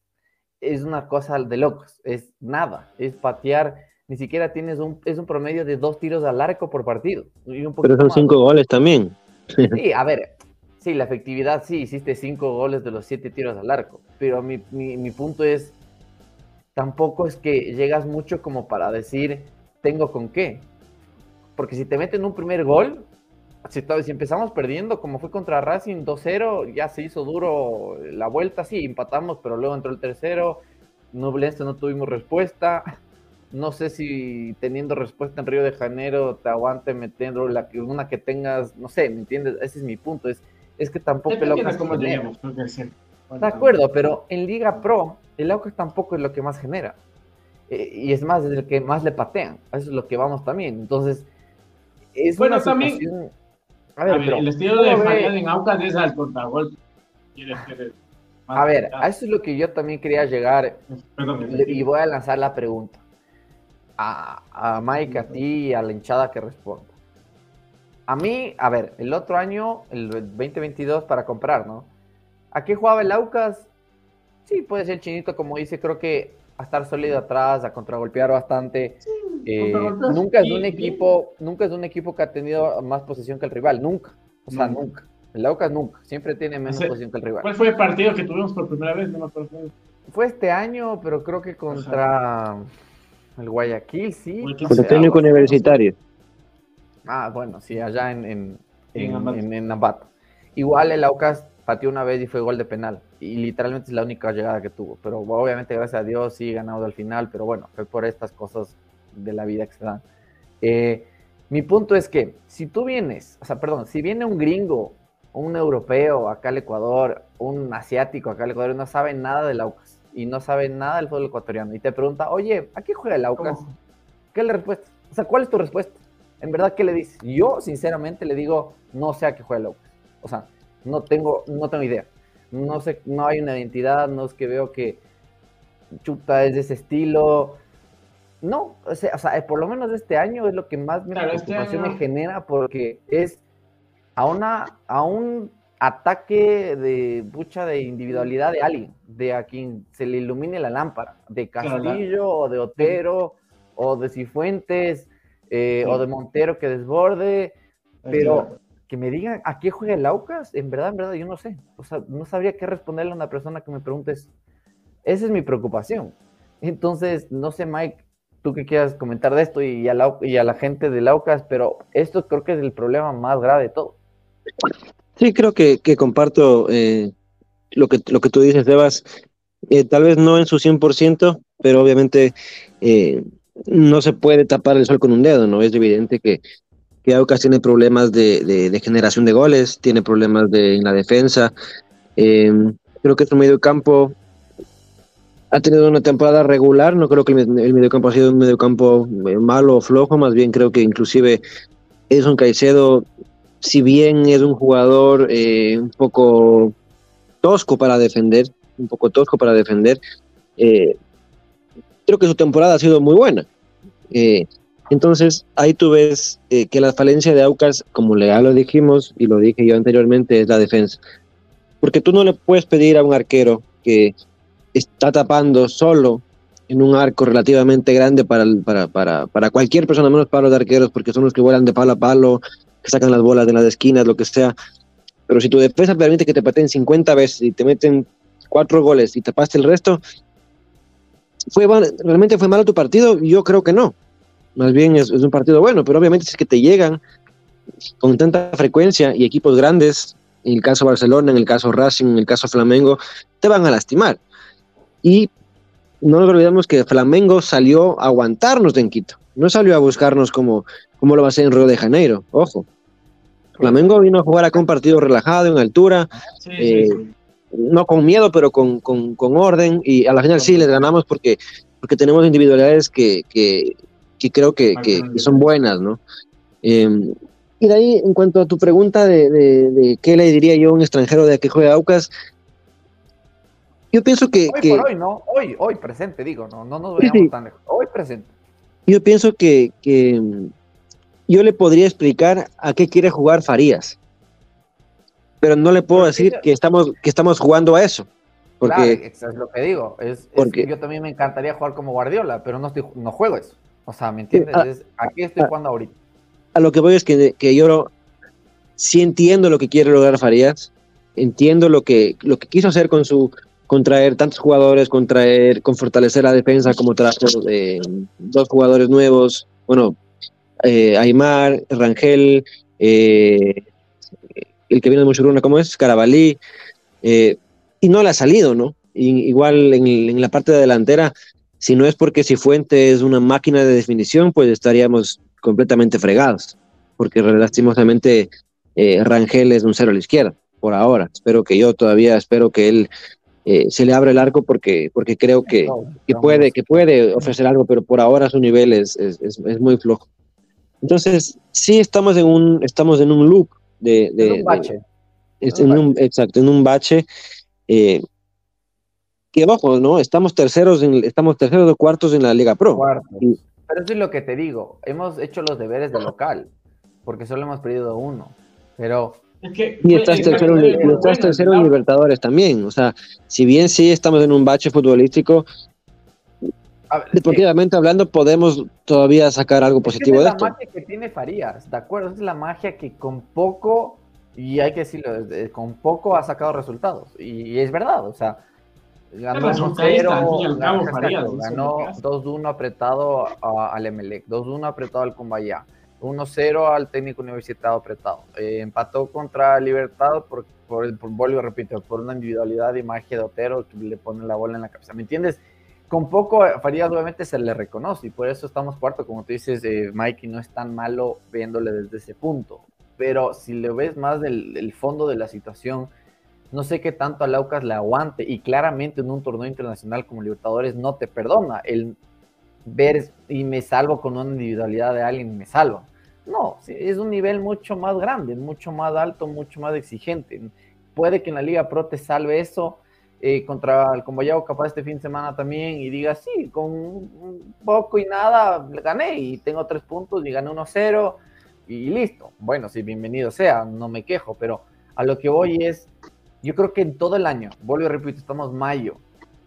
Es una cosa de locos, es nada, es patear, ni siquiera tienes un, es un promedio de dos tiros al arco por partido. Pero son cinco goles también. Sí, a ver, Sí, la efectividad sí, hiciste cinco goles de los siete tiros al arco, pero mi, mi, punto es, tampoco es que llegas mucho como para decir, tengo con qué. Porque si te meten un primer gol, si, si empezamos perdiendo, como fue contra Racing 2-0, ya se hizo duro la vuelta, sí, empatamos, pero luego entró el tercero, Nublense no tuvimos respuesta. No sé si teniendo respuesta en Río de Janeiro te aguante metiendo la, una que tengas, no sé, ¿me entiendes? Ese es mi punto. Es, es que tampoco el Aucas De acuerdo, pero en Liga Pro, el Aucas tampoco es lo que más genera. Eh, y es más, es el que más le patean. Eso es lo que vamos también. Entonces, es bueno, una también. A ver, el estilo de Fabián en Aucas es al contragol. A ver, a eso es lo que yo también quería llegar. y voy a lanzar la pregunta. A, a Mike, a ti y a la hinchada que responda. A mí, a ver, el otro año, el 2022, para comprar, ¿no? ¿A qué jugaba el Aucas? Sí, puede ser chinito, como dice, creo que a estar sólido atrás, a contragolpear bastante. Eh, nunca es de un equipo, nunca es un equipo que ha tenido más posesión que el rival, nunca. O sea, nunca. El Aucas nunca, siempre tiene menos posesión que el rival. ¿Cuál fue el partido que tuvimos por primera vez? No me acuerdo. Fue este año, pero creo que contra el Guayaquil, sí. Contra el técnico universitario. Ah, bueno, sí, allá en, en, en, Ambato. Igual el Aucas pateó una vez y fue gol de penal. Y literalmente es la única llegada que tuvo. Pero obviamente, gracias a Dios, sí ganado al final. Pero bueno, fue por estas cosas de la vida que se dan. Eh, mi punto es que si tú vienes, o sea, perdón, si viene un gringo, un europeo acá al Ecuador, un asiático acá al Ecuador, no sabe nada del Aucas y no sabe nada del fútbol ecuatoriano y te pregunta, oye, ¿a qué juega el Aucas? ¿Qué es la respuesta? O sea, ¿cuál es tu respuesta? En verdad, ¿qué le dices? Yo, sinceramente, le digo, no sé a qué juega López. O sea, no tengo, no tengo idea. No sé, no hay una identidad, no es que veo que Chuta es de ese estilo. No, o sea, por lo menos este año es lo que más me, este me genera porque es a, una, a un ataque de bucha de individualidad de alguien, de a quien se le ilumine la lámpara, de Castillo o de Otero o de Cifuentes eh, o de Montero que desborde, pero que me digan a qué juega el Aucas, en verdad, en verdad, yo no sé. O sea, no sabría qué responderle a una persona que me pregunte eso. Esa es mi preocupación. Entonces, no sé, Mike, tú qué quieras comentar de esto y a la, y a la gente del Aucas, pero esto creo que es el problema más grave de todo. Sí, creo que, que comparto eh, lo, que, lo que tú dices, Devas. Eh, tal vez no en su 100%, pero obviamente eh, no se puede tapar el sol con un dedo, ¿no? Es evidente que, que Aucas tiene problemas de, de, generación de goles, tiene problemas de, en la defensa. Em, creo que su medio campo ha tenido una temporada regular, no creo que el, medio campo ha sido un medio campo eh, malo o flojo, más bien creo que inclusive Edson Caicedo, si bien es un jugador eh, un poco tosco para defender, un poco tosco para defender, eh, creo que su temporada ha sido muy buena. Eh, entonces, ahí tú ves eh, que la falencia de Aucas, como ya lo dijimos y lo dije yo anteriormente, es la defensa. Porque tú no le puedes pedir a un arquero que está tapando solo en un arco relativamente grande para, para, para, para cualquier persona, menos para los arqueros, porque son los que vuelan de palo a palo, que sacan las bolas de las esquinas, lo que sea. Pero si tu defensa permite que te pateen 50 veces y te meten cuatro goles y tapaste el resto, ¿Fue ¿Realmente fue malo tu partido? Yo creo que no. Más bien es, un partido bueno, pero obviamente si es que te llegan con tanta frecuencia y equipos grandes, en el caso Barcelona, en el caso Racing, en el caso Flamengo, te van a lastimar. Y no nos olvidemos que Flamengo salió a aguantarnos en Quito. No salió a buscarnos como, como lo va a hacer en Río de Janeiro, ojo. Flamengo vino a jugar acá un partido relajado, en altura, Sí, eh, sí, sí. No con miedo, pero con, con- con orden, y a la final sí les ganamos porque, porque tenemos individualidades que, que, que creo que, que- que son buenas, ¿no? Eh, y de ahí, en cuanto a tu pregunta de, de- de qué le diría yo a un extranjero de que juega Aucas, yo pienso que, Hoy que- por hoy, ¿no? Hoy, hoy presente, digo, no, no nos Sí, veamos sí. tan lejos. Hoy presente. yo pienso que, que, yo le podría explicar a qué quiere jugar Farías, pero no le puedo Pero decir que estamos, que estamos jugando a eso, porque Claro, es lo que digo. Es, es- porque- yo también me encantaría jugar como Guardiola, pero no, estoy, no juego eso. O sea, ¿me entiendes? ah, Es, aquí estoy ah. jugando ahorita. a lo que voy es que, que yo sí entiendo lo que quiere lograr Farías, entiendo lo que, lo que quiso hacer con su con traer tantos jugadores, con traer, con fortalecer la defensa, como trajo eh, dos jugadores nuevos, bueno, eh, Aymar, Rangel, eh, el que viene de Muchuruna, ¿cómo es? Carabalí, eh, y no le ha salido, ¿no? Y- igual en, en la parte de delantera, si no es porque Cifuente es una máquina de definición, pues estaríamos completamente fregados, porque lastimosamente eh, Rangel es un cero a la izquierda, por ahora. Espero que yo todavía, espero que él eh, se le abra el arco porque, porque creo que, que puede, que puede ofrecer algo, pero por ahora su nivel es, es, es- es muy flojo. Entonces, sí estamos en un, estamos en un loop de, de- Es un de- bache. es un en un- exacto, en un bache. eh, que ojo, ¿no? Estamos terceros, en, estamos terceros o cuartos en la Liga Pro. Y- Pero eso es lo que te digo. Hemos hecho los deberes de local, porque solo hemos perdido uno. Pero Es que Y estás fue- tercero, en- y estás fue- tercero en Libertadores también. O sea, si bien sí estamos en un bache futbolístico, ver, deportivamente hablando, podemos todavía sacar algo Es que positivo de es esto. la magia que tiene Farías, ¿de acuerdo? Es la magia que con poco, y hay que decirlo, con poco ha sacado resultados. Y, y es verdad, o sea, ganó resultadista, 1-0, al fin y al cabo, exacto, Farías, eso ganó es lo que 2-1 apretado a- al Emelec, 2-1 apretado al Cumbayá, 1-0 al técnico universitario apretado. Eh, empató contra Libertad por, por, por, vuelvo y repito, por una individualidad y magia de Otero que le pone la bola en la cabeza. ¿Me entiendes? Con poco Farías obviamente se le reconoce y por eso estamos cuarto, como tú dices, eh, Mikey, no es tan malo viéndole desde ese punto. Pero si le ves más del, fondo de la situación, no sé qué tanto al Aucas le aguante y claramente en un torneo internacional como Libertadores no te perdona el ver y me salvo con una individualidad de alguien y me salva. No, es un nivel mucho más grande, mucho más alto, mucho más exigente. Puede que en la Liga Pro te salve eso eh, contra el Comboyao capaz este fin de semana también y diga, sí, con un poco y nada gané y tengo tres puntos y gané 1-0 y listo. Bueno, sí, bienvenido sea, no me quejo, pero a lo que voy es, yo creo que en todo el año, vuelvo y repito, estamos mayo,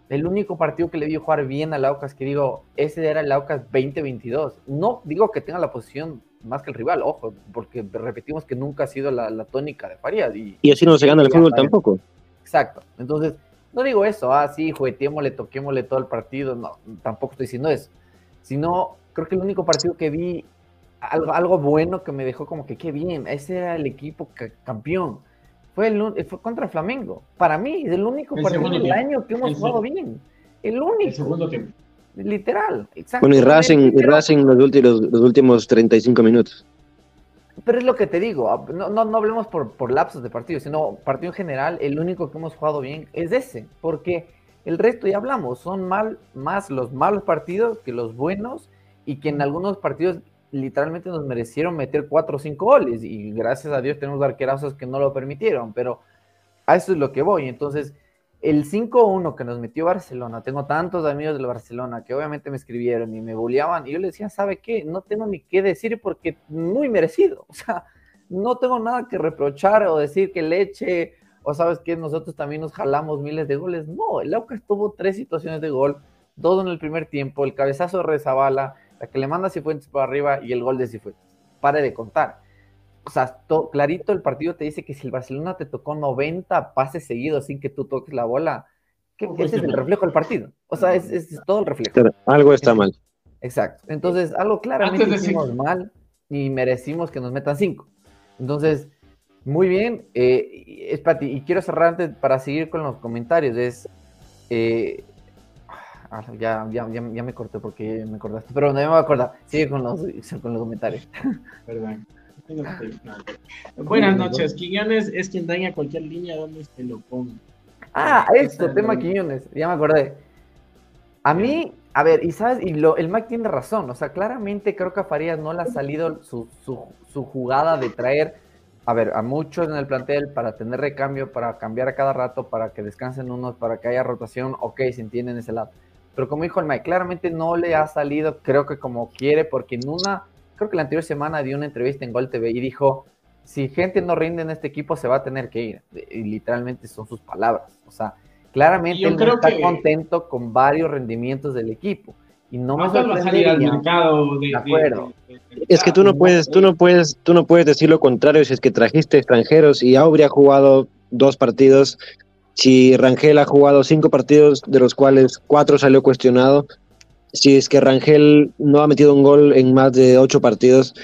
el único partido que le vi jugar bien al Aucas, que digo, ese era el Aucas 2022. No digo que tenga la posición más que el rival, ojo, porque repetimos que nunca ha sido la, la tónica de Farías. Y, Y así no se gana el fútbol tampoco. Exacto. Entonces, no digo eso, ah, sí, jugueteémosle, toquémosle todo el partido. No, tampoco estoy diciendo eso. Sino, creo que el único partido que vi, algo, algo bueno que me dejó como que qué bien, ese era el equipo ca- campeón. Fue, el, fue contra Flamengo. Para mí, es el único El partido del tiempo. año que hemos El jugado bien. El El único, segundo tiempo. literal. Exacto. Bueno, y Racing, y Racing los últimos, los últimos 35 minutos. Pero es lo que te digo, ah, no, no, no hablemos por, por lapsos de partido, sino partido en general, el único que hemos jugado bien es ese, porque el resto ya hablamos, son mal, más los malos partidos que los buenos y que en algunos partidos literalmente nos merecieron meter cuatro o cinco goles y gracias a Dios tenemos arquerazos que no lo permitieron, pero a eso es lo que voy, entonces el 5-1 que nos metió Barcelona, tengo tantos amigos del Barcelona que obviamente me escribieron y me bulleaban y yo les decía, ¿sabe qué? No tengo ni qué decir porque muy merecido, o sea, no tengo nada que reprochar o decir que leche o sabes que nosotros también nos jalamos miles de goles, no, el Aucas tuvo tres situaciones de gol, dos en el primer tiempo, el cabezazo de Rezabala, la que le manda Cifuentes por arriba y el gol de Cifuentes, pare de contar. O sea, to- clarito el partido te dice que si el Barcelona te tocó 90 pases seguidos sin que tú toques la bola, que ¿Cómo fue ese es ese el reflejo del partido. O sea, es, es todo el reflejo. Pero algo está mal. Exacto. Entonces, algo claramente de hicimos cinco. mal y merecimos que nos metan cinco. Entonces, muy bien. Eh, y- espérate, y quiero cerrar antes para seguir con los comentarios. Es, eh, ah, ya, ya, ya, ya me corté porque me acordaste, pero no me voy a acordar. Sigue con los, con los comentarios. Perdón. Buenas noches. Quiñones es quien daña cualquier línea donde se lo ponga. Ah, esto, tema Quiñones, ya me acordé. A mí, a ver, y sabes, y lo, el Mike tiene razón, o sea, claramente creo que a Farías no le ha salido su, su, su, jugada de traer, a ver, a muchos en el plantel para tener recambio, para cambiar a cada rato, para que descansen unos, para que haya rotación, ok, se entiende en ese lado. Pero como dijo el Mike, claramente no le ha salido, creo que como quiere, porque en una, creo que la anterior semana dio una entrevista en Gol TV y dijo, si gente no rinde en este equipo se va a tener que ir. Y literalmente son sus palabras. O sea, claramente él no está que... contento con varios rendimientos del equipo. Y no me sorprendería. Al mercado de, de acuerdo. De, de, es que tú no puedes, tú no puedes, tú no puedes decir lo contrario si es que trajiste extranjeros y habría jugado dos partidos. Si Rangel ha jugado cinco partidos, de los cuales cuatro salió cuestionado. Si es que Rangel no ha metido un gol en más de ocho partidos,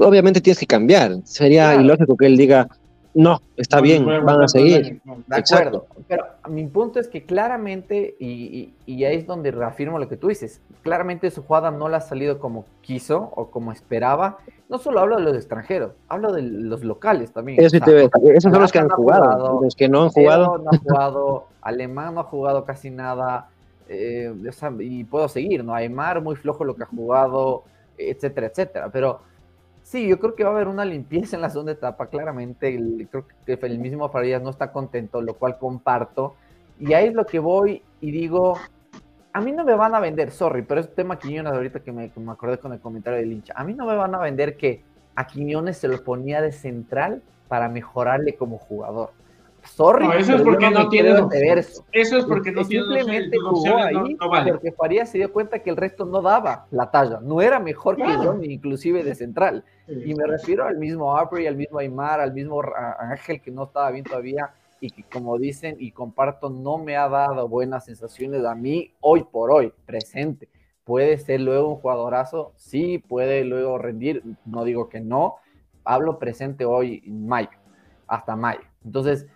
obviamente tienes que cambiar. Sería claro. ilógico que él diga, no, está no, bien, van a seguir. De acuerdo, pero mi punto es que claramente, y, y, y, ahí es donde reafirmo lo que tú dices, claramente su jugada no le ha salido como quiso o como esperaba. No solo hablo de los extranjeros, hablo de los locales también. Eso o sea, te, esos son los que han jugado, jugado, los que no han jugado. No ha jugado, Alemán no ha jugado casi nada, eh, o sea, y puedo seguir, ¿no? Aymar muy flojo lo que ha jugado, etcétera, etcétera, pero Sí, yo creo que va a haber una limpieza en la segunda etapa, claramente. El, creo que el mismo Farías no está contento, lo cual comparto. Y ahí es lo que voy y digo, a mí no me van a vender, sorry, pero es tema Quiñones ahorita que me, que me acordé con el comentario del hincha. A mí no me van a vender que a Quiñones se lo ponía de central para mejorarle como jugador. Sorry, no, eso es porque no, no tiene eso. eso es porque no tiene simplemente jugó ahí no, no vale. porque Farías se dio cuenta que el resto no daba la talla, no era mejor claro. que Johnny, inclusive de central. Sí, y me refiero al mismo Aubrey, al mismo Aymar, al mismo Ángel que no estaba bien todavía y que como dicen y comparto no me ha dado buenas sensaciones a mí hoy por hoy, presente. Puede ser luego un jugadorazo, sí, puede luego rendir, no digo que no, hablo presente hoy, Mike, hasta mayo. Entonces,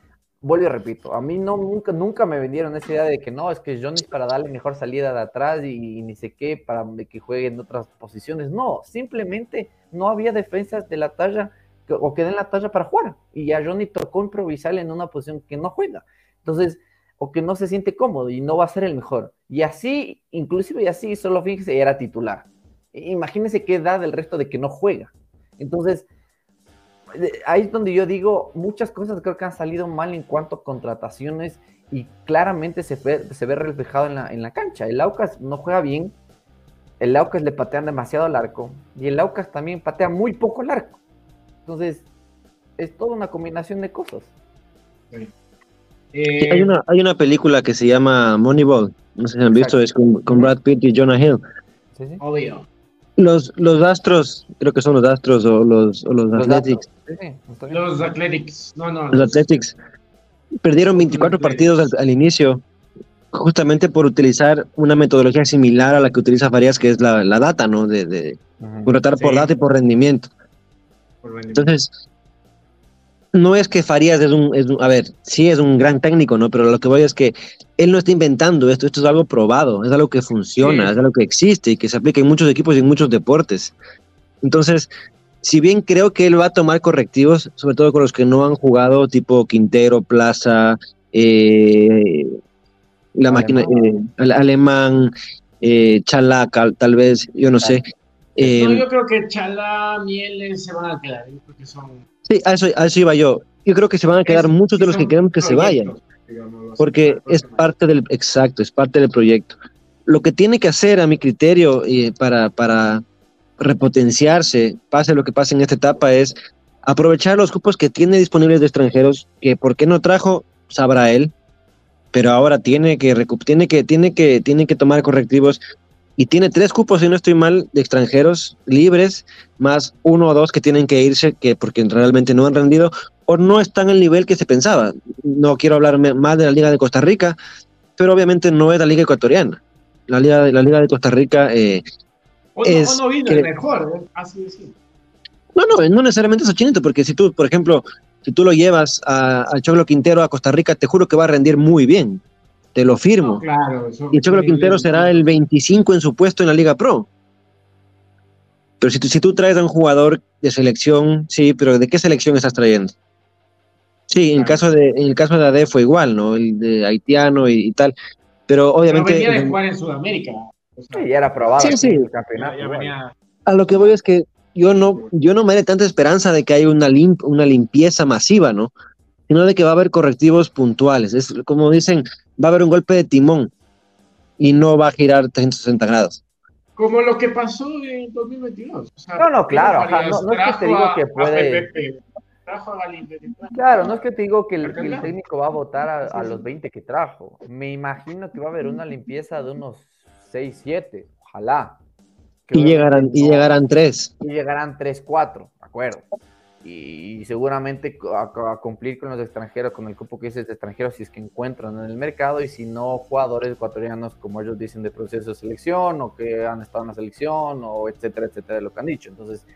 vuelvo y repito, a mí no, nunca, nunca me vendieron esa idea de que no, es que Johnny es para darle mejor salida de atrás y, ni sé qué, para que juegue en otras posiciones. No, simplemente no había defensas de la talla que, o que den la talla para jugar. Y a Johnny tocó improvisarle en una posición que no juega. Entonces, o que no se siente cómodo y no va a ser el mejor. Y así, inclusive y así, solo fíjese, era titular. Imagínense qué edad del resto de que no juega. Entonces, ahí es donde yo digo, muchas cosas creo que han salido mal en cuanto a contrataciones y claramente se ve, se ve reflejado en la, en la cancha. El Aucas no juega bien, el Aucas le patean demasiado al arco y el Aucas también patea muy poco el arco. Entonces, es toda una combinación de cosas. Sí. Eh, hay, una, hay una película que se llama Moneyball, no sé si han visto, es con, con Brad Pitt y Jonah Hill. Sí, sí. Obvio. Los, los Astros, creo que son los Astros o los, o los, los Athletics. Sí, los Athletics, no, no. Los, los Athletics perdieron 24 los partidos al, al, inicio, justamente por utilizar una metodología similar a la que utiliza Farías, que es la, la data, ¿no? De, de uh -huh. contratar sí. por data y por rendimiento. por rendimiento. Entonces, no es que Farías es un, es un, a ver, sí es un gran técnico, ¿no? Pero lo que voy es que él no está inventando esto, esto es algo probado, es algo que funciona, sí. es algo que existe y que se aplica en muchos equipos y en muchos deportes. Entonces, si bien creo que él va a tomar correctivos, sobre todo con los que no han jugado, tipo Quintero, Plaza, eh, la alemán. máquina, eh, alemán, eh, Chalaca, tal vez, yo no claro. sé. no, yo creo que Chalá, Mieles se van a quedar, porque son Sí, a eso, a eso iba yo. Yo creo que se van a quedar es, muchos de los que queremos que se vayan. Digamos, porque es parte del, exacto, es parte del proyecto. Lo que tiene que hacer, a mi criterio, eh, para, para repotenciarse, pase lo que pase en esta etapa, es aprovechar los cupos que tiene disponibles de extranjeros, que por qué no trajo, sabrá él, pero ahora tiene que, tiene que, tiene que, tiene que tomar correctivos y tiene tres cupos, si no estoy mal, de extranjeros libres, más uno o dos que tienen que irse que porque realmente no han rendido o no están al nivel que se pensaba. No quiero hablar más de la Liga de Costa Rica, pero obviamente no es la Liga Ecuatoriana. La Liga, la Liga de Costa Rica eh, es... No vino que, el mejor, ¿eh? así. No, no, no necesariamente es Ochinito, porque si tú, por ejemplo, si tú lo llevas a, a Choclo Quintero a Costa Rica, te juro que va a rendir muy bien te lo firmo. No, claro, eso- Y el Choclo Quintero será el 25 en su puesto en la Liga Pro. Pero si tú, si tú traes a un jugador de selección, sí, pero ¿de qué selección estás trayendo? Sí, en el Claro. caso de, en el caso de AD fue igual, ¿no? El de haitiano y, y tal. Pero Pero obviamente venía de jugar en Sudamérica. o sea, Sí, ya era probado Sí, sí. el campeonato. ya igual. venía. a lo que voy es que yo no, yo no me haré tanta esperanza de que haya una, lim- una limpieza masiva, ¿no? Sino de que va a haber correctivos puntuales. Es como dicen, va a haber un golpe de timón y no va a girar 360 grados. Como lo que pasó en 2022. o sea, No, no, claro, ajá, no- no es que te digo que puede- Claro, no es que te digo que el, que el técnico va a votar a, a los 20 que trajo. Me imagino que va a haber una limpieza de unos 6, 7, ojalá. Que Y llegarán, y llegarán tres. y llegarán 3, 4, ¿de acuerdo? Y, seguramente a, a cumplir con los extranjeros, con el cupo que dices de extranjeros, si es que encuentran en el mercado, y si no, jugadores ecuatorianos, como ellos dicen, de proceso de selección, o que han estado en la selección, o etcétera, etcétera, de lo que han dicho. Entonces,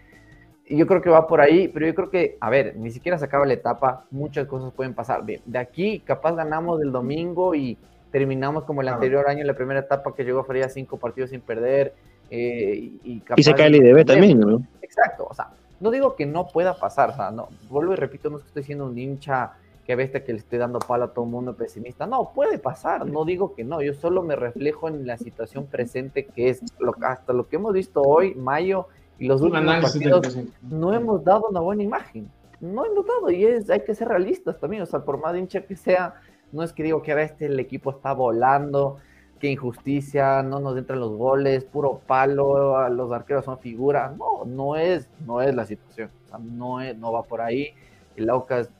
yo creo que va por ahí, pero yo creo que, a ver, ni siquiera se acaba la etapa, muchas cosas pueden pasar. De, de aquí, capaz ganamos el domingo y terminamos como el Claro. anterior año, la primera etapa que llegó Faría cinco partidos sin perder. eh, y, y Y se capaz- cae el IDB también, ¿no? Exacto, o sea, no digo que no pueda pasar, o sea, no, vuelvo y repito, no es que estoy siendo un hincha que bestia que le estoy dando palo a todo el mundo pesimista, no, puede pasar, no digo que no, yo solo me reflejo en la situación presente que es lo, hasta lo que hemos visto hoy, mayo y los últimos partidos, no hemos dado una buena imagen, no hemos dado y es, hay que ser realistas también, o sea, por más hincha que sea, no es que digo que a veces el equipo está volando, que injusticia, no nos entran los goles, puro palo, los arqueros son figuras. No, no es, no es la situación. No, es, no va por ahí. El Aucas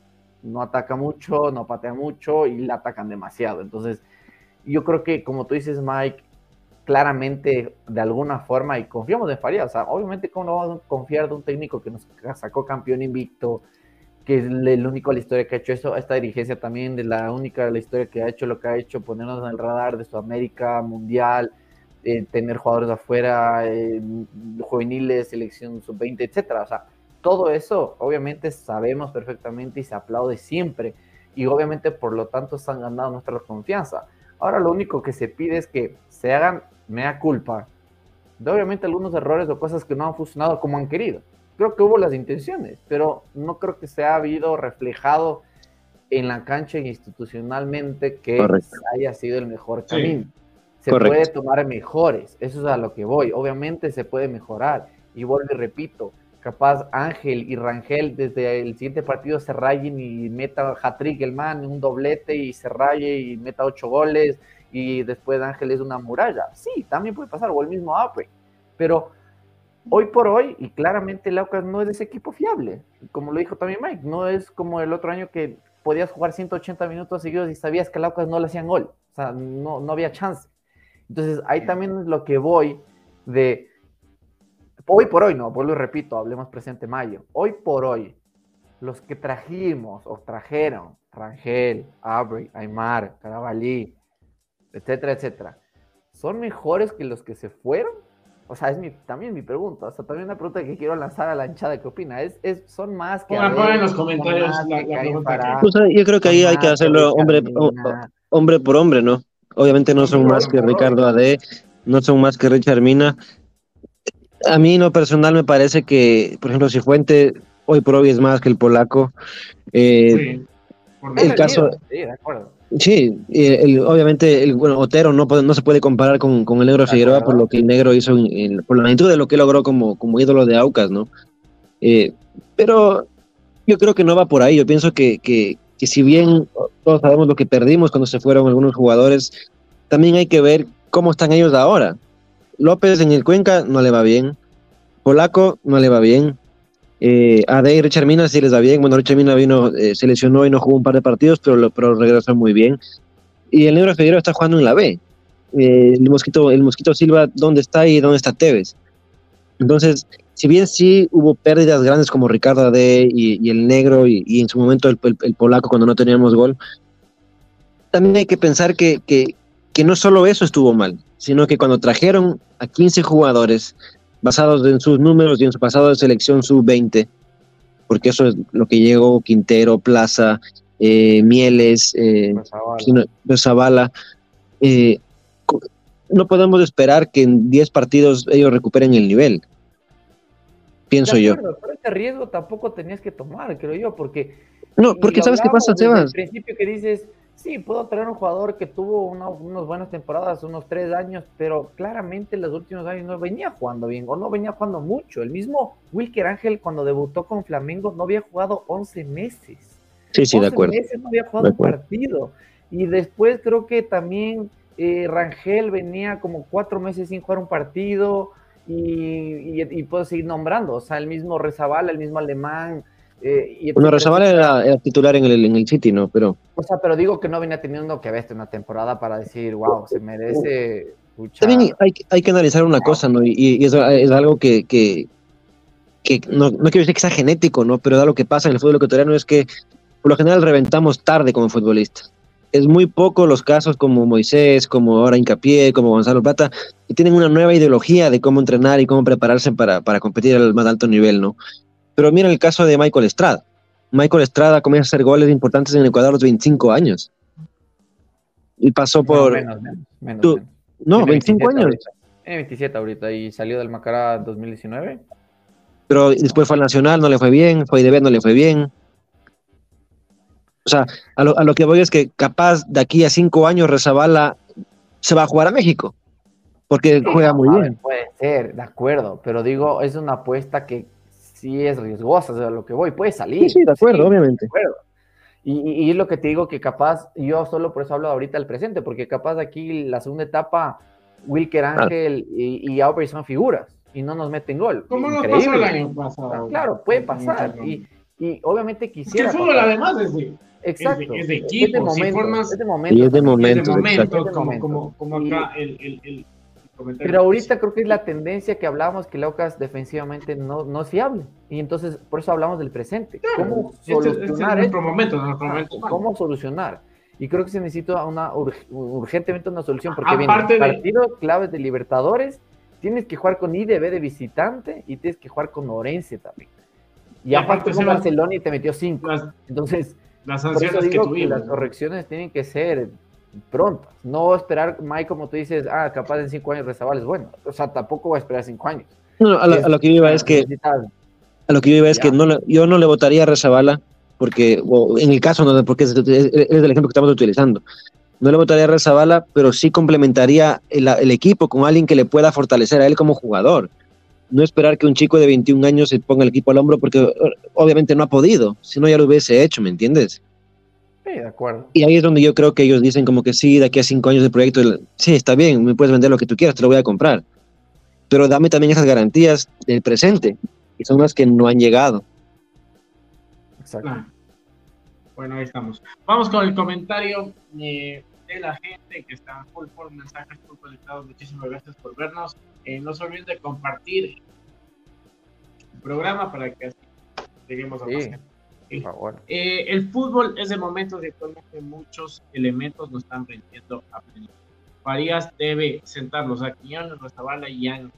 no ataca mucho, no patea mucho y la atacan demasiado. Entonces, yo creo que, como tú dices, Mike, claramente, de alguna forma, y confiamos en Faría. O sea, obviamente, ¿cómo no vamos a confiar de un técnico que nos sacó campeón invicto? Que es el único de la historia que ha hecho eso, esta dirigencia también de la única de la historia que ha hecho lo que ha hecho, ponernos en el radar de Sudamérica, Mundial, eh, tener jugadores afuera, eh, juveniles, selección sub-20, etcétera. O sea, todo eso obviamente sabemos perfectamente y se aplaude siempre. Y obviamente por lo tanto se han ganado nuestra confianza. Ahora lo único que se pide es que se hagan mea culpa de obviamente algunos errores o cosas que no han funcionado como han querido creo que hubo las intenciones, pero no creo que se ha habido reflejado en la cancha institucionalmente que Correcto. haya sido el mejor Sí. camino. Se Correcto. puede tomar mejores, eso es a lo que voy. Obviamente se puede mejorar. Y vuelvo y repito, capaz Ángel y Rangel desde el siguiente partido se rayen y meta hat-trick el man, un doblete y se raye y meta ocho goles y después Ángel es una muralla. Sí, también puede pasar, o el mismo Apre. Pero hoy por hoy, y claramente el Aucas no es ese equipo fiable, como lo dijo también Mike, no es como el otro año que podías jugar 180 minutos seguidos y sabías que el Aucas no le hacían gol, o sea, no, no había chance. Entonces, ahí también es lo que voy de, hoy por hoy, no, vuelvo y repito, hablemos presente mayo, hoy por hoy, los que trajimos o trajeron, Rangel, Aubrey, Aymar, Carabalí, etcétera, etcétera, ¿son mejores que los que se fueron? O sea, es mi, también mi pregunta. O sea, también una pregunta que quiero lanzar a la hinchada. ¿Qué opina? ¿Es, es, ¿Son más que... Pongan en los comentarios la- que pregunta sea, yo creo que ahí hay que hacerlo hombre, hombre por hombre, ¿no? Obviamente no son más que. Ricardo Ade, no son más que Richard Mina. A mí, en lo personal, me parece que, por ejemplo, si Fuente hoy por hoy es más que el polaco. eh, Sí. El caso- Sí, de acuerdo. Sí, el- obviamente, el, bueno, Otero no, puede- no se puede comparar con, con el negro Figueroa por lo que el negro hizo, en- en- por la magnitud de lo que logró como, como ídolo de Aucas, ¿no? Eh, pero yo creo que no va por ahí. Yo pienso que, que, que si bien todos sabemos lo que perdimos cuando se fueron algunos jugadores, también hay que ver cómo están ellos ahora. López en el Cuenca no le va bien, Polaco no le va bien, eh, Ade y Richard Mina sí les va bien. Bueno, Richard Mina vino, eh, se lesionó y no jugó un par de partidos, pero, pero regresó muy bien. Y el Negro Figueroa está jugando en la B. Eh, el, Mosquito, el Mosquito Silva, ¿dónde está y dónde está Tevez? Entonces, si bien sí hubo pérdidas grandes como Ricardo Ade y, y el Negro y, y en su momento el, el- el Polaco cuando no teníamos gol, también hay que pensar que, que, que no solo eso estuvo mal, sino que cuando trajeron a 15 jugadores basados en sus números y en su pasado de selección sub-20, porque eso es lo que llegó Quintero, Plaza, eh, Mieles, eh, Zavala. eh, no podemos esperar que en 10 partidos ellos recuperen el nivel. Pienso De yo. acuerdo, Pero ese riesgo tampoco tenías que tomar, creo yo, porque No, porque ¿sabes qué pasa, Sebas? El principio que dices, sí, puedo traer un jugador que tuvo una- unas buenas temporadas, unos tres años, pero claramente en los últimos años no venía jugando bien o no venía jugando mucho. El mismo Wilker Ángel cuando debutó con Flamengo no había jugado 11 meses. Sí, sí, de 11 acuerdo. meses no había jugado un partido. Y después creo que también eh, Rangel venía como cuatro meses sin jugar un partido y, y, y puedo seguir nombrando. O sea, el mismo Rezabala, el mismo Alemán. Eh, y Bueno, etcétera. era, era titular en el, en el City, ¿no? Pero O sea, pero digo que no venía teniendo que ver una temporada para decir, wow, se merece. pucha". también hay, que- hay que analizar una cosa, ¿no? Y, y es, es algo que, que, que no, no quiero decir que sea genético, ¿no? Pero da lo que pasa en el fútbol ecuatoriano es que por lo general reventamos tarde como futbolistas. Es muy poco los casos como Moisés, como ahora Hincapié, como Gonzalo Plata, que tienen una nueva ideología de cómo entrenar y cómo prepararse para, para competir al más alto nivel, ¿no? Pero mira el caso de Michael Estrada. Michael Estrada comienza a hacer goles importantes en Ecuador a los 25 años. Y pasó por... menos, menos, menos, tú- menos. no, Tiene 25 años. ahorita. Tiene 27 ahorita y salió del Macará en 2019. pero después fue al Nacional, no le fue bien, fue IDB, no le fue bien. O sea, a lo, a lo que voy es que capaz de aquí a cinco años Rezabala se va a jugar a México, porque juega muy bien. Puede ser, de acuerdo, pero digo, es una apuesta que sí es riesgosa, o sea, lo que voy, puede salir. Sí, sí, de acuerdo, obviamente. de acuerdo. Y, y- y es lo que te digo que capaz, yo solo por eso hablo ahorita del presente, porque capaz aquí la segunda etapa, Wilker Ángel y, y Aubrey son figuras y no nos meten gol. ¿Cómo nos pasó el año pasado? Claro, puede pasar. Y, y obviamente Es que quisiera. el fútbol pasar. además es de, Exacto. es de Es equipo, de si momento, formas- es de momento. Y es de momento. de momento, exacto. como, De como, como Y- acá el, el, el Pero ahorita creo que es la tendencia que hablábamos que Laucas defensivamente no, no es fiable. Y entonces, por eso hablamos del presente. ¿Cómo Este, este es solucionar nuestro esto? momento, momento. ¿Cómo solucionar? Y creo que se necesita una ur- urgentemente una solución porque Aparte vienen de- partidos claves de Libertadores, tienes que jugar con IDB de visitante y tienes que jugar con Orense también. Y, aparte con Barcelona y te metió cinco. Las, Entonces, las sanciones que que las correcciones tienen que ser prontas. No esperar, Mike, como tú dices, ah, capaz en cinco años Rezabal es bueno. O sea, tampoco va a esperar cinco años. No, no, a, lo, a lo que yo iba es que, a lo que yo iba es Ya. que no yo no le votaría a Rezabala, porque, o en el caso, no, porque es, es- es el ejemplo que estamos utilizando. No le votaría a Rezabala, pero sí complementaría el, el equipo con alguien que le pueda fortalecer a él como jugador. No esperar que un chico de 21 años se ponga el equipo al hombro porque obviamente no ha podido, si no ya lo hubiese hecho, ¿me entiendes? Sí, de acuerdo. Y ahí es donde yo creo que ellos dicen como que sí, de aquí a cinco años de proyecto, sí, está bien, me puedes vender lo que tú quieras, te lo voy a comprar. Pero dame también esas garantías del presente, y son las que no han llegado. Exacto. Ah. Bueno, ahí estamos. Vamos con el comentario eh, de la gente que está full por mensajes, full conectados. Muchísimas gracias por vernos. Eh, no se olviden de compartir el programa para que así lleguemos a más Sí. gente. Por favor. Eh, el fútbol es el momento de actualmente muchos elementos no están rindiendo a plenitud. Farías debe sentarlos a Quiñones, Rezabala y Yang.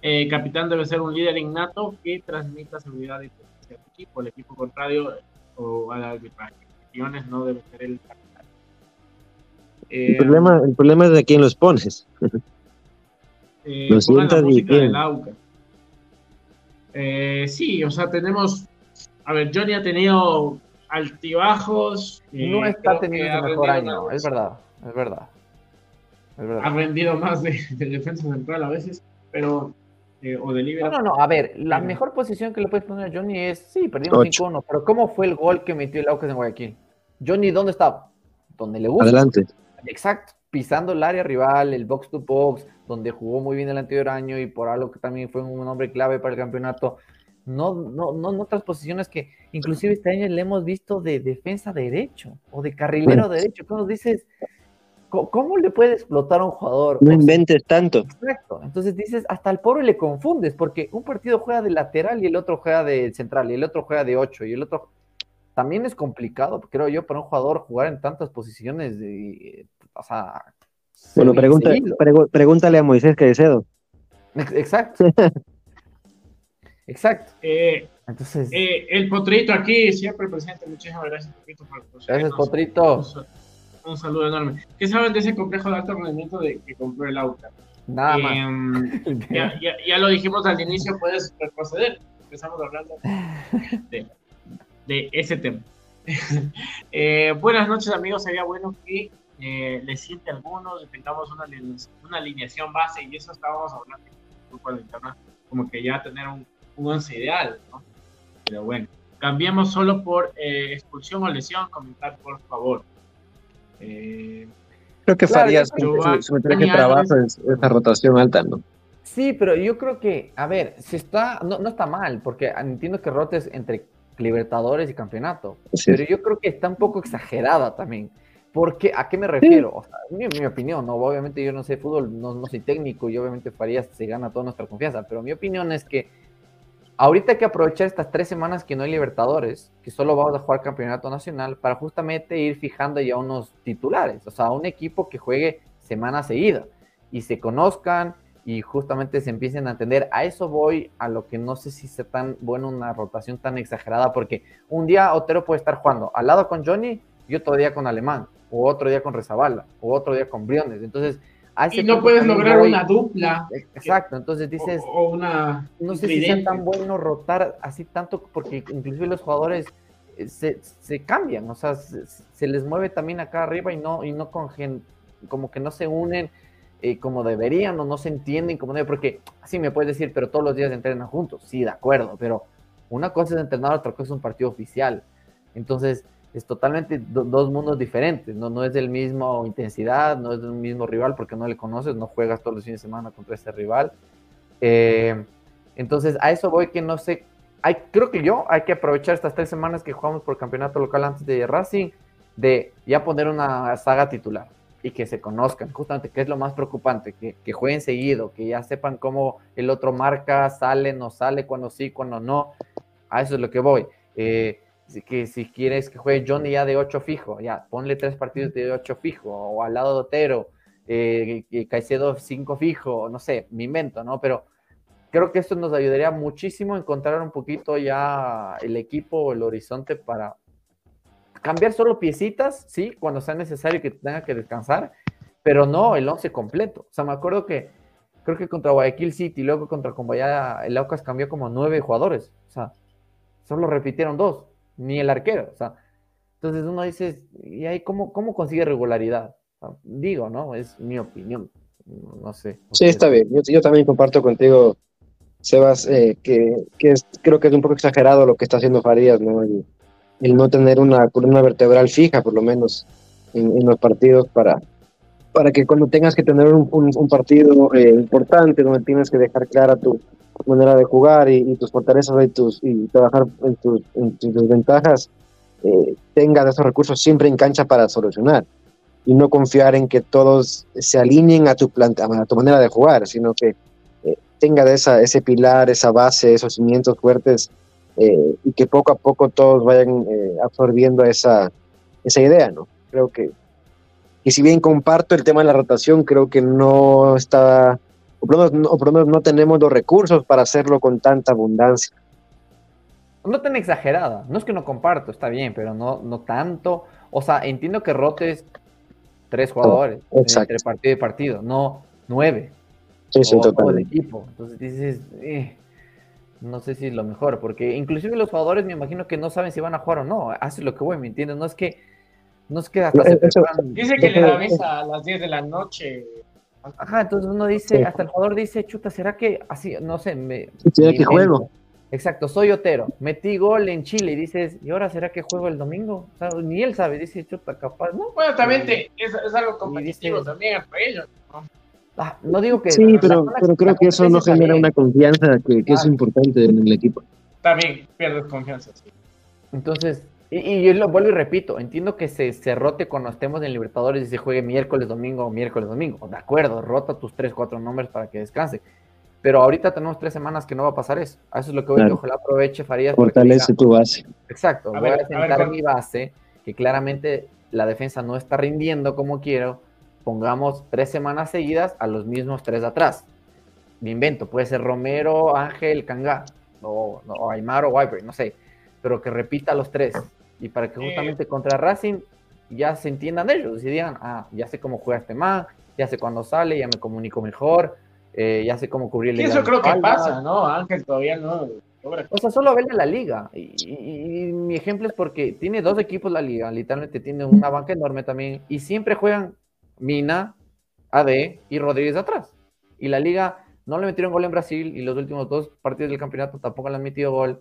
Eh, capitán debe ser un líder innato que transmita seguridad y potencia al equipo, el equipo contrario o al arbitraje. Quiñones no debe ser el capitán. Eh, El problema, el problema es de quién los pones. eh, Lo sientas y del AUCA. Eh, sí, o sea, tenemos. A ver, Johnny ha tenido altibajos. eh, No está teniendo ha el mejor año, más- es verdad, es verdad. Es Ha rendido más de, de defensa central a veces, pero. eh, o de No, no, no, a ver, la Pero- mejor posición que le puedes poner a Johnny es, sí, perdimos Ocho. 5-1, pero ¿cómo fue el gol que metió el Aucas en Guayaquil? Johnny, ¿dónde estaba? Donde le gusta. Adelante. Exacto, pisando el área rival, el box to box, donde jugó muy bien el anterior año y por algo que también fue un hombre clave para el campeonato. No, no, no en otras posiciones que inclusive este año le hemos visto de defensa derecho o de carrilero derecho. ¿Cómo dices? ¿Cómo, le puede explotar a un jugador? No O sea, inventes tanto. Exacto. Entonces dices, hasta al pobre le confundes, porque un partido juega de lateral y el otro juega de central y el otro juega de 8 y el otro también es complicado, creo yo, para un jugador jugar en tantas posiciones de, o sea, Bueno, pregu- pregúntale a Moisés Caicedo. Ex- Exacto. Exacto. Eh, Entonces, eh, el Potrito aquí, siempre presente. Muchísimas gracias, Potrito, por gracias. Potrito. un saludo enorme. ¿Qué saben de ese complejo de alto rendimiento de, que compró el Auca? Nada más. Em, ya, ya, ya lo dijimos al inicio, puedes retroceder. Empezamos hablando de, de ese tema. Eh, buenas noches, amigos. Sería bueno que eh, les siente a algunos, tengamos una, una alineación base y eso estábamos hablando en el grupo de internet, como que ya tener un, un once ideal, ¿no? Pero bueno, cambiemos solo por eh, expulsión o lesión, comentar por favor. Eh, Creo que Claro, Farías creo que- su, su metraje de Dani trabajo es esa rotación alta, ¿no? Sí, pero yo creo que, a ver, si está, no, no está mal, porque entiendo que rotes entre Libertadores y campeonato, Sí. pero yo creo que está un poco exagerada también. Porque, ¿a qué me refiero? O sea, mi, mi opinión, ¿no? Obviamente yo no sé fútbol, no, no soy técnico y obviamente Farías se gana toda nuestra confianza, pero mi opinión es que ahorita hay que aprovechar estas tres semanas que no hay Libertadores, que solo vamos a jugar campeonato nacional, para justamente ir fijando ya unos titulares, o sea, un equipo que juegue semana seguida y se conozcan y justamente se empiecen a entender. A eso voy, a lo que no sé si sea tan bueno una rotación tan exagerada, porque un día Otero puede estar jugando al lado con Johnny y otro día con Alemán, o otro día con Rezabala, o otro día con Briones. Entonces, y no puedes lograr voy- una dupla. Exacto, entonces dices, o, o una. no sé si sea tan bueno rotar así tanto, porque inclusive los jugadores eh, se, se cambian, o sea, se, se les mueve también acá arriba y no, y no congen, como que no se unen eh, como deberían o no se entienden como deben, porque así me puedes decir, pero todos los días entrenan juntos, sí, de acuerdo, pero una cosa es entrenar, otra cosa es un partido oficial, entonces es totalmente do- dos mundos diferentes, no, no es del mismo intensidad, no es del mismo rival porque no le conoces, no juegas todos los fines de semana contra ese rival. Eh, entonces, a eso voy que no sé. Hay, creo que yo hay que aprovechar estas tres semanas que jugamos por campeonato local antes de Racing, de ya poner una saga titular y que se conozcan, justamente, que es lo más preocupante, que, que jueguen seguido, que ya sepan cómo el otro marca, sale, no sale, cuando sí, cuando no. A eso es lo que voy. Eh, que si quieres que juegue Johnny ya de 8 fijo, ya ponle tres partidos de 8 fijo, o al lado de Otero, eh, Caicedo 5 fijo, no sé, me invento, ¿no? Pero creo que esto nos ayudaría muchísimo a encontrar un poquito ya el equipo, el horizonte para cambiar solo piecitas, sí, cuando sea necesario que tenga que descansar, pero no el 11 completo. O sea, me acuerdo que creo que contra Guayaquil City, luego contra Combayá, el Aucas cambió como nueve jugadores. O sea, solo repitieron dos, ni el arquero. O sea, entonces uno dice, ¿y ahí cómo, cómo consigue regularidad? O sea, digo, ¿no? Es mi opinión. No sé. Sí, está bien. Yo, yo también comparto contigo, Sebas, eh, que, que es- creo que es un poco exagerado lo que está haciendo Farías, ¿no? El, el no tener una columna vertebral fija, por lo menos, en, en los partidos para, para que cuando tengas que tener un, partido eh, importante, donde tienes que dejar clara tu manera de jugar y, tus fortalezas y, tus, y trabajar en tus, en tus desventajas, eh, tengas esos recursos siempre en cancha para solucionar y no confiar en que todos se alineen a tu, plan- a tu manera de jugar, sino que eh, tenga esa, ese pilar, esa base, esos cimientos fuertes eh, y que poco a poco todos vayan eh, absorbiendo esa, esa idea, ¿no? Creo que, y si bien comparto el tema de la rotación, creo que no está, o por lo menos, no- o por lo menos no tenemos los recursos para hacerlo con tanta abundancia. no tan exagerada. No es que no comparto, está bien, pero no, no tanto. O sea, entiendo que rotes tres jugadores exacto. entre partido y partido, no nueve. Sí, sí, o todo el totalmente. equipo. Entonces dices, eh, no sé si es lo mejor, porque inclusive los jugadores me imagino que no saben si van a jugar o no. Hace lo que voy, ¿me entiendes? No es que, no es que hasta se preparan- Dice que le da avisa a las 10 de la noche. Ajá, entonces uno dice, Sí. hasta el jugador dice, chuta, ¿será que así, no sé, me... ¿Será que juego? Exacto, soy Otero, metí gol en Chile y dices, ¿y ahora será que juego el domingo? O sea, ni él sabe, dice, chuta, capaz, ¿no? Bueno, también te- es, es algo competitivo dice- también para ellos. ¿no? Ah, no digo que... Sí, pero, la- pero creo que eso no genera una confianza que, que es importante en el equipo. También pierdes confianza. sí. Entonces, y, y yo lo vuelvo y repito, entiendo que se, se rote cuando estemos en Libertadores y se juegue miércoles, domingo, miércoles, domingo. De acuerdo, rota tus tres, cuatro nombres para que descanse. Pero ahorita tenemos tres semanas que no va a pasar eso. A eso es lo que voy, Claro. que ojalá aproveche Farías. Fortalece tu base. Exacto, A voy ver, a a sentar ver, con- mi base, que claramente la defensa no está rindiendo como quiero. Pongamos tres semanas seguidas a los mismos tres de atrás. Me invento, puede ser Romero, Ángel, Cangá, o, o Aymar o Wiper, no sé, pero que repita los tres. Y para que Eh. justamente contra Racing ya se entiendan ellos y digan, ah, ya sé cómo juega este man, ya sé cuándo sale, ya me comunico mejor, eh, ya sé cómo cubrirle. Y eso creo que pasa, ¿no? Ángel todavía no. O sea, solo verle la liga. Y, mi ejemplo es porque tiene dos equipos la liga, literalmente tiene una banca enorme también, y siempre juegan Mina, AD y Rodríguez atrás. Y la liga no le metieron gol en Brasil y los últimos dos partidos del campeonato tampoco le han metido gol.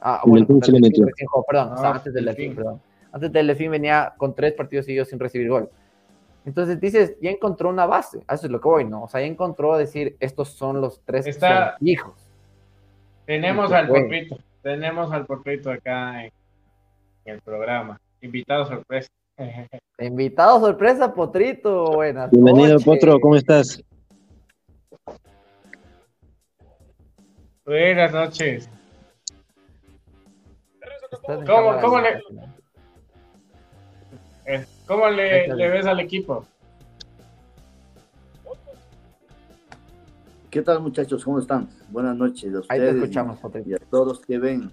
Ah, bueno, perdón, ah, antes del Delfín, perdón. Antes del Delfín venía con tres partidos seguidos sin recibir gol. Entonces dices, ya encontró una base, eso es lo que voy, ¿no? O sea, ya encontró decir, estos son los tres hijos. Tenemos al porpito, tenemos al porpito acá en, el programa. Invitado sorpresa. Invitado sorpresa, Potrito. Buenas Bienvenido, Potro, ¿cómo estás? Buenas noches. ¿Cómo, cómo le, eh, ¿Cómo le, ves al equipo? ¿Qué tal muchachos? ¿Cómo están? Buenas noches a ustedes escuchamos, y, a todos que ven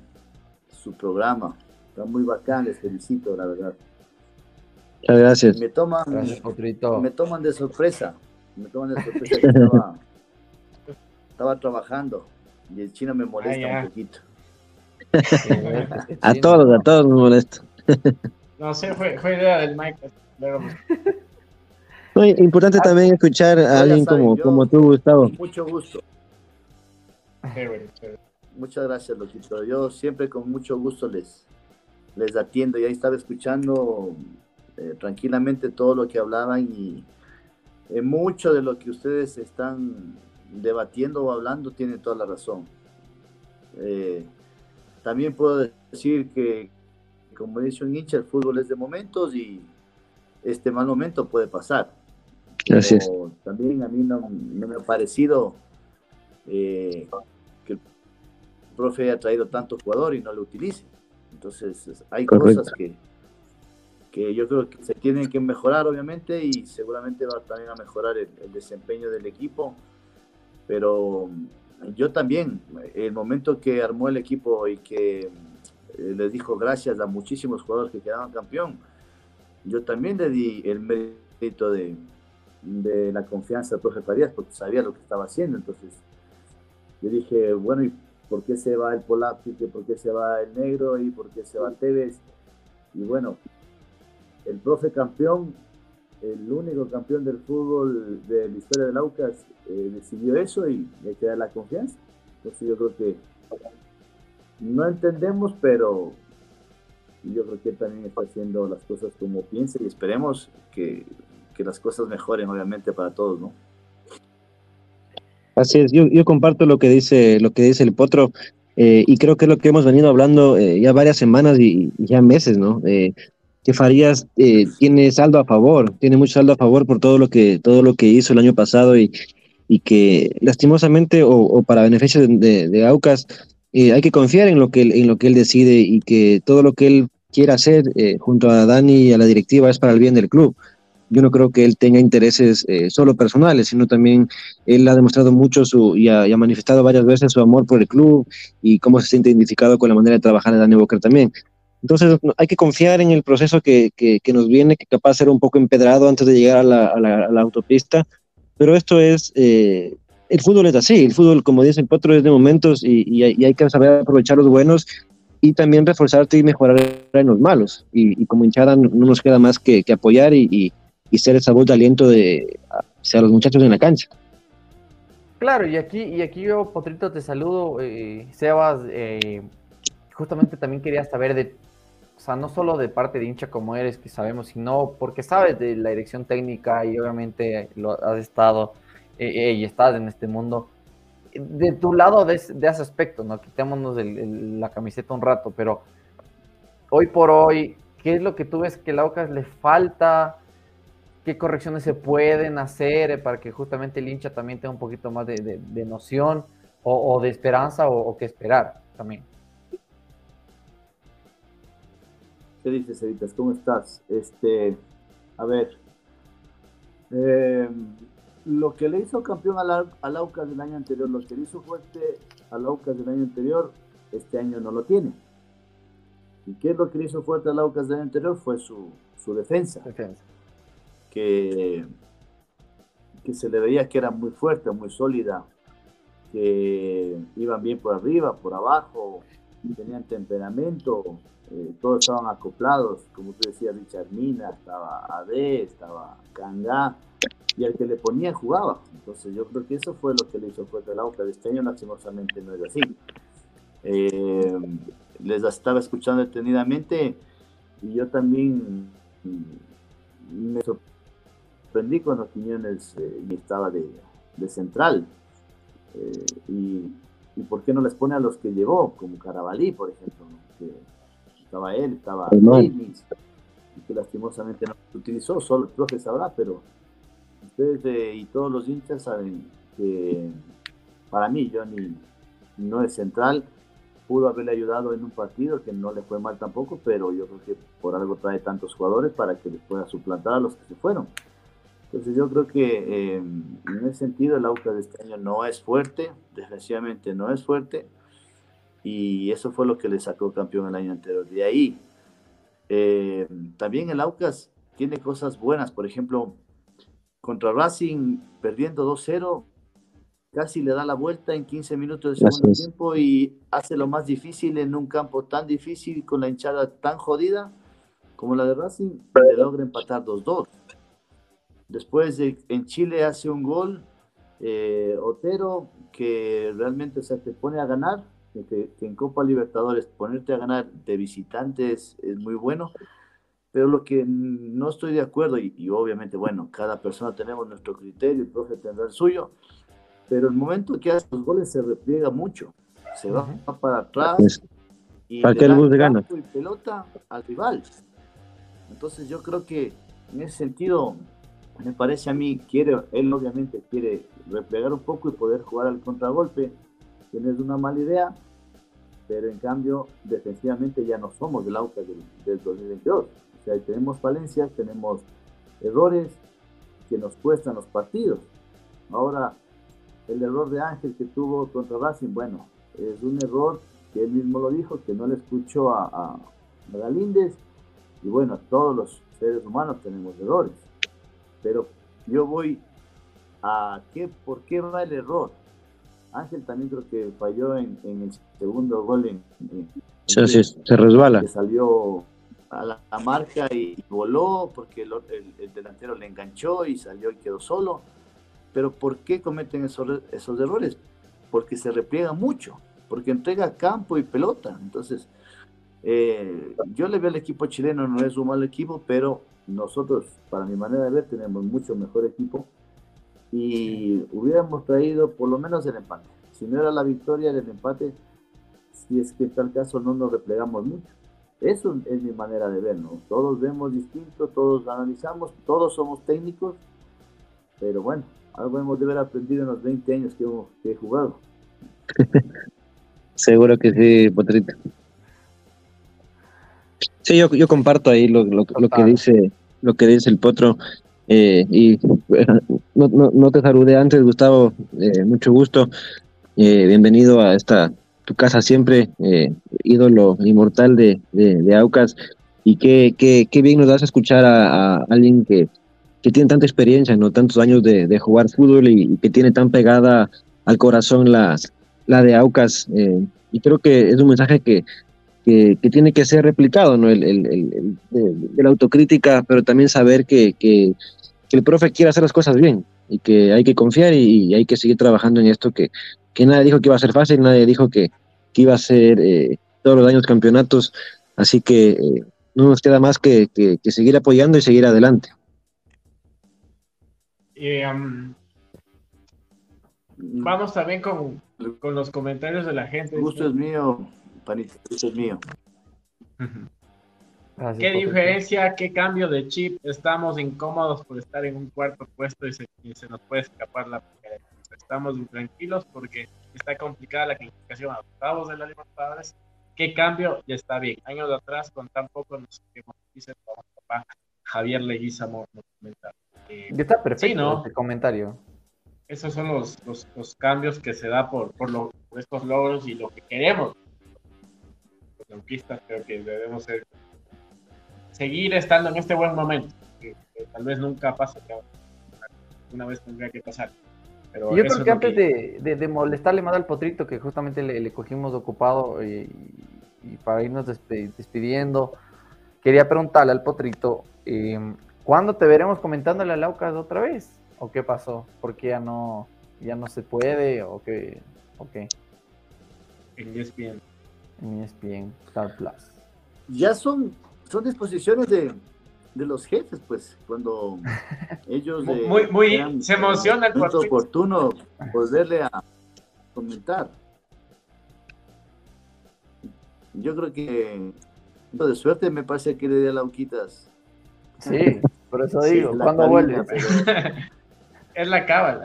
su programa. Está muy bacán, les felicito, la verdad. Muchas gracias. Me toman, me toman de sorpresa. Me toman de sorpresa. estaba, estaba, trabajando y el chino me molesta ah, un poquito. a todos, a todos me molesta. No sé, fue, fue idea del Mike. importante también escuchar a alguien como, como tú, Gustavo. Mucho gusto. Muchas gracias, Loquito. Yo siempre con mucho gusto les, les atiendo. Y ahí estaba escuchando eh, tranquilamente todo lo que hablaban y eh, mucho de lo que ustedes están debatiendo o hablando tiene toda la razón. Eh, también puedo decir que, como dice un hincha, el fútbol es de momentos y este mal momento puede pasar. También a mí no, me ha parecido eh, que el profe haya traído tanto jugador y no lo utilice. Entonces, hay cosas que, que yo creo que se tienen que mejorar, obviamente, y seguramente va también a mejorar el, el desempeño del equipo. Pero yo también, el momento que armó el equipo y que eh, le dijo gracias a muchísimos jugadores que quedaban campeón. Yo también le di el mérito de, de la confianza al profe Farías porque sabía lo que estaba haciendo. Entonces, yo dije, bueno, ¿y por qué se va el polaco? ¿Por qué se va el negro? ¿Y por qué se va Tevez? Y bueno, el profe campeón, el único campeón del fútbol de la historia del Aucas, eh, decidió eso y le queda la confianza. Entonces yo creo que no entendemos, pero yo creo que también está haciendo las cosas como piensa y esperemos que, las cosas mejoren, obviamente, para todos, ¿no? Así es, yo, comparto lo que dice, lo que dice el Potro, eh, y creo que es lo que hemos venido hablando eh, ya varias semanas y, ya meses, ¿no? Que Farías tiene saldo a favor, tiene mucho saldo a favor por todo lo que, todo lo que hizo el año pasado y, y que lastimosamente o, para beneficio de, de Aucas eh, hay que confiar en lo, que él, en lo que él decide y que todo lo que él quiera hacer eh, junto a Dani y a la directiva es para el bien del club. Yo no creo que él tenga intereses eh, solo personales, sino también él ha demostrado mucho su, y ha, manifestado varias veces su amor por el club y cómo se siente identificado con la manera de trabajar de Dani Boker también. Entonces hay que confiar en el proceso que, que, nos viene, que capaz de ser un poco empedrado antes de llegar a la, a la, autopista, pero esto es el fútbol es así, el fútbol, como dice el Potro, es de momentos y, hay que saber aprovechar los buenos y también reforzarte y mejorar en los malos. Y, como hinchada no, nos queda más que, apoyar y, ser esa voz de aliento de a, los muchachos en la cancha. Claro, y aquí, y aquí yo, Potrito, te saludo. Eh, Sebas, eh, justamente también quería saber de, sea, no solo de parte de hincha como eres, que sabemos, sino porque sabes de la dirección técnica y obviamente lo has estado eh, y estás en este mundo. De tu lado de, ese aspecto, ¿no? Quitémonos la camiseta un rato, pero hoy por hoy, ¿qué es lo que tú ves que a Aucas le falta? ¿Qué correcciones se pueden hacer para que justamente el hincha también tenga un poquito más de, noción o, de esperanza o, o, qué esperar también? ¿Qué dices, Editas? ¿Cómo estás? Este, a ver, eh, lo que le hizo campeón al, Aucas del año anterior, lo que le hizo fuerte al Aucas del año anterior, este año no lo tiene. ¿Y qué es lo que le hizo fuerte al Aucas del año anterior? Fue su, su defensa, Defensa. que, que se le veía que era muy fuerte, muy sólida, que iban bien por arriba, por abajo, tenían temperamento, eh, todos estaban acoplados, como tú decías, Richard Mina, estaba AD, estaba Kanga, y al que le ponía jugaba. Entonces yo creo que eso fue lo que le hizo fuerte al Aucas. Este año lastimosamente no es así. Eh, les estaba escuchando detenidamente y yo también mm, me sorprendí cuando Quiñones eh, estaba de, central. Eh, y, por qué no les pone a los que llevó, como Carabalí, por ejemplo, estaba él, estaba y que lastimosamente no se utilizó, solo el profe sabrá, pero ustedes eh, y todos los hinchas saben que para mí Johnny no es central, pudo haberle ayudado en un partido que no le fue mal tampoco, pero yo creo que por algo trae tantos jugadores para que les pueda suplantar a los que se fueron. Entonces yo creo que eh, en ese sentido el Aucas de este año no es fuerte, desgraciadamente no es fuerte, y eso fue lo que le sacó campeón el año anterior. De ahí, eh, también el Aucas tiene cosas buenas, por ejemplo, contra Racing perdiendo 2-0, casi le da la vuelta en 15 minutos de segundo tiempo y hace lo más difícil en un campo tan difícil con la hinchada tan jodida como la de Racing, le logra empatar 2-2. Después de, en Chile hace un gol eh, Otero que realmente o sea, te pone a ganar, que, que, en Copa Libertadores ponerte a ganar de visitantes es muy bueno, pero lo que no estoy de acuerdo, y, y obviamente, bueno, cada persona tenemos nuestro criterio, el profe tendrá el suyo, pero el momento que hace los goles se repliega mucho, se va uh -huh. para atrás y ¿Para que el bus gana? y pelota al rival. Entonces yo creo que en ese sentido me parece a mí quiere él obviamente quiere replegar un poco y poder jugar al contragolpe, que no una mala idea, pero en cambio defensivamente ya no somos del AUCA del, del 2022. O sea, tenemos falencias, tenemos errores que nos cuestan los partidos. Ahora el error de Ángel que tuvo contra Racing, bueno, es un error que él mismo lo dijo, que no le escuchó a, a, y bueno, todos los seres humanos tenemos errores, pero yo voy a qué, por qué va el error. Ángel también creo que falló en, en el segundo gol en, en, sí, sí, se resbala. Que salió a la, marca y, y, voló porque el, el, el delantero le enganchó y salió y quedó solo pero ¿por qué cometen esos, esos errores? Porque se repliega mucho, porque entrega campo y pelota. Entonces, eh, yo le veo al equipo chileno, no es un mal equipo, pero nosotros, para mi manera de ver, tenemos mucho mejor equipo y hubiéramos traído por lo menos el empate. Si no era la victoria, del empate, si es que en tal caso no nos replegamos mucho. Eso es mi manera de ver, ¿no? Todos vemos distinto, todos analizamos, todos somos técnicos, pero bueno, algo hemos de haber aprendido en los 20 años que, hemos, que he jugado. Seguro que sí, Potrito. Sí, yo, yo comparto ahí lo, lo, lo, que dice lo que dice el Potro. Eh, y no, no, te saludé antes, Gustavo. Eh, mucho gusto. Eh, bienvenido a esta tu casa siempre, ídolo inmortal de, de, Aucas. Y qué, qué, qué bien nos das a escuchar a, a alguien que, que tiene tanta experiencia, no tantos años de, de jugar fútbol y, y, que tiene tan pegada al corazón la, la de Aucas. Y creo que es un mensaje que, que, que tiene que ser replicado, ¿no? El, el, el, de, de, la autocrítica, pero también saber que, que, que, el profe quiere hacer las cosas bien y que hay que confiar y, y, hay que seguir trabajando en esto, que, que nadie dijo que iba a ser fácil, nadie dijo que, que iba a ser eh, todos los años campeonatos, así que eh, no nos queda más que, que, que seguir apoyando y seguir adelante. Eh, um, vamos también con, con, los comentarios de la gente. El gusto es mío, panito, el gusto es mío. Gracias, ¿Qué diferencia, qué cambio de chip? Estamos incómodos por estar en un cuarto puesto y se, y se nos puede escapar la primera. Estamos intranquilos porque está complicada la clasificación a octavos de la Libertadores. ¿Qué cambio? Ya está bien. Años de atrás, con tan poco nos dice papá Javier Leguizamo nos comentaba. Eh, está perfecto sí, ¿no? el comentario. Esos son los, los, los, cambios que se da por, por, lo, por, estos logros y lo que queremos. Los conquistas creo que debemos ser seguir estando en este buen momento, que, tal vez nunca pase, que una vez tendría que pasar. Pero yo creo que antes De, de, molestarle más al potrito, que justamente le, cogimos ocupado y, para irnos despidiendo, quería preguntarle al potrito, eh, ¿cuándo te veremos comentándole a Laucas otra vez? ¿O qué pasó? ¿Por qué ya no, ya no se puede? ¿O qué? ¿O qué? En ESPN. En ESPN, Star Plus. Ya son, son disposiciones de, de los jefes, pues, cuando ellos... muy, muy, se emociona el Es oportuno poderle a comentar. Yo creo que de suerte me parece que le dé Lauquitas. Sí, por eso digo, ¿cuándo vuelve? es la cábala.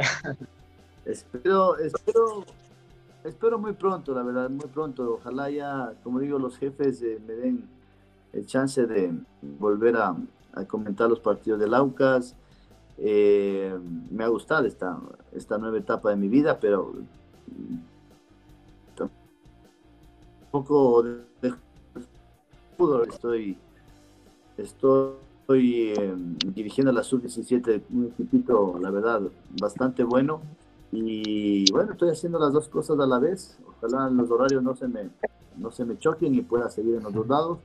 Espero, espero, espero muy pronto, la verdad, muy pronto. Ojalá ya, como digo, los jefes eh, me den el chance de volver a, comentar los partidos del Aucas. Eh, me ha gustado esta, esta nueva etapa de mi vida, pero poco de fútbol. Estoy, estoy eh, dirigiendo la sub-17, un equipito, la verdad, bastante bueno. Y bueno, estoy haciendo las dos cosas a la vez. Ojalá los horarios no se me, no se me choquen y pueda seguir en los dos lados.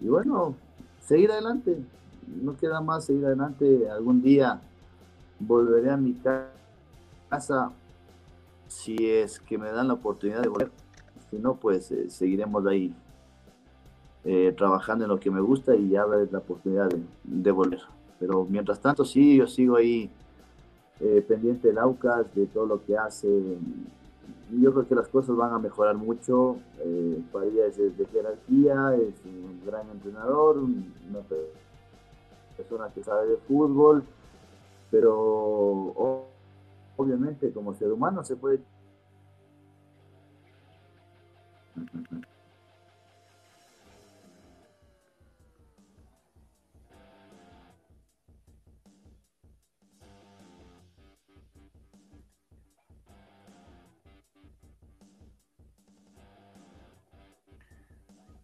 Y bueno, seguir adelante. No queda más seguir adelante. Algún día volveré a mi casa si es que me dan la oportunidad de volver. Si no, pues eh, seguiremos ahí eh, trabajando en lo que me gusta y ya ver la oportunidad de, volver. Pero mientras tanto, sí, yo sigo ahí eh, pendiente del AUCAS, de todo lo que hace. Yo creo que las cosas van a mejorar mucho. Eh, es de jerarquía, es un gran entrenador, una persona que sabe de fútbol, pero obviamente como ser humano se puede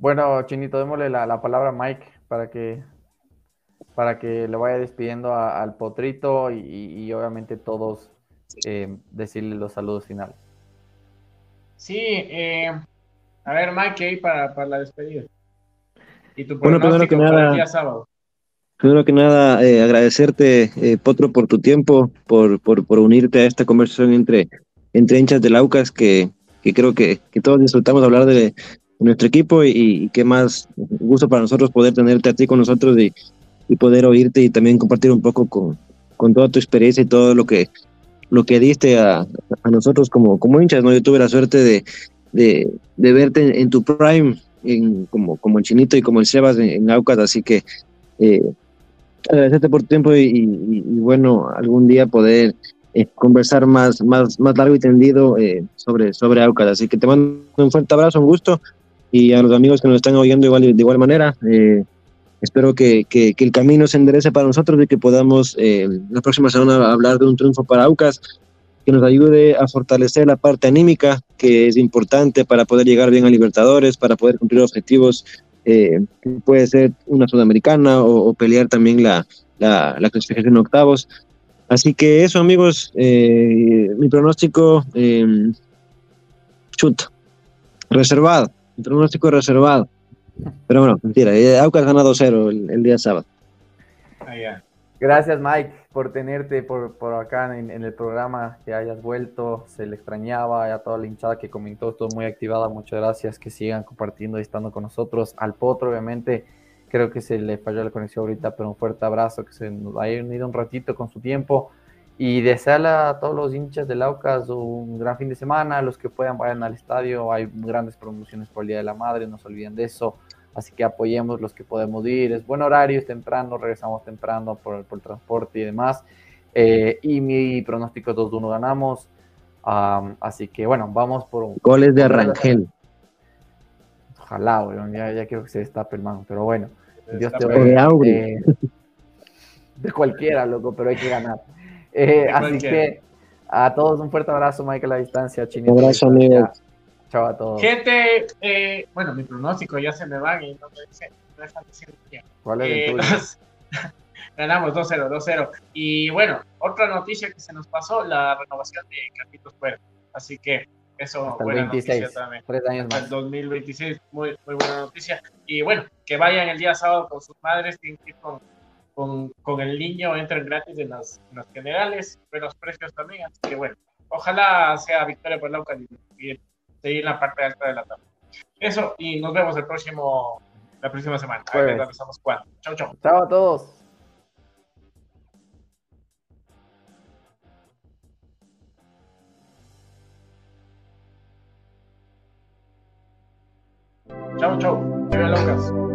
Bueno, Chinito, démosle la, palabra a Mike para que, para que le vaya despidiendo al potrito y, obviamente todos eh, decirle los saludos finales. Sí, eh, a ver, Mike, ahí para, para la despedida. Y tu bueno, primero que nada, día sábado. Primero que nada, eh, agradecerte, eh, Potro, por tu tiempo, por, por, por, unirte a esta conversación entre, entre hinchas de Laucas, que, que creo que, que todos disfrutamos de hablar de, nuestro equipo y, qué más gusto para nosotros poder tenerte a ti con nosotros y, y poder oírte y también compartir un poco con, con, toda tu experiencia y todo lo que lo que diste a, a nosotros como, como hinchas, ¿no? Yo tuve la suerte de, de, verte en, tu prime, en, como, como el Chinito y como el Sebas en, en Aucas, así que eh, agradecerte por tu tiempo y, y, bueno, algún día poder eh, conversar más, más, más largo y tendido eh, sobre, sobre Aucas. Así que te mando un fuerte abrazo, un gusto y a los amigos que nos están oyendo igual, de igual manera. Eh, espero que, que, el camino se enderece para nosotros y que podamos eh, la próxima semana hablar de un triunfo para Aucas que nos ayude a fortalecer la parte anímica, que es importante para poder llegar bien a Libertadores, para poder cumplir objetivos, eh, puede ser una sudamericana o, pelear también la, la, la, clasificación en octavos. Así que eso, amigos, eh, mi pronóstico, eh, chuta, reservado un pronóstico reservado. Pero bueno, mentira, eh, Aucas gana 2-0 el, día sábado. Gracias Mike por tenerte por, por acá en, el programa, que hayas vuelto, se le extrañaba a toda la hinchada que comentó, estuvo muy activada, muchas gracias, que sigan compartiendo y estando con nosotros. Al Potro, obviamente, creo que se le falló la conexión ahorita, pero un fuerte abrazo, que se nos haya unido un ratito con su tiempo. Y desearle a todos los hinchas del Aucas un gran fin de semana, los que puedan vayan al estadio, hay grandes promociones por el Día de la Madre, no se olviden de eso, así que apoyemos los que podemos ir, es buen horario, es temprano, regresamos temprano por, por el transporte y demás, eh, y mi pronóstico es 2-1 ganamos, así que bueno, vamos por... Goles de Arrangel. Ojalá, ya, ya quiero que se destape el man, pero bueno, Dios te oiga. Eh, de cualquiera, loco, pero hay que ganar. Eh, así que a todos un fuerte abrazo, Michael, a la distancia. Un abrazo, amigos. Chao a todos. Gente, eh, bueno, mi pronóstico ya se me va y no me dice, no están diciendo bien. ¿Cuál es Eh, el tuyo? nos- ganamos 2-0, 2-0. Y bueno, otra noticia que se nos pasó, la renovación de Carlitos Puerto. Así que eso, Hasta el buena 26. noticia también. Tres años Hasta el más. 2026, muy, muy buena noticia. Y bueno, que vayan el día sábado con sus madres, tienen que ir con, con, con el niño, entren gratis en las, en las generales, buenos precios también. Así que bueno, ojalá sea victoria por Lauca y, y seguir en la parte alta de la tabla. Eso, y nos vemos el próximo, la próxima semana. Jueves. les avisamos cuándo. Chau, chau. Chao a todos. Chau, chau. Viva Laucas.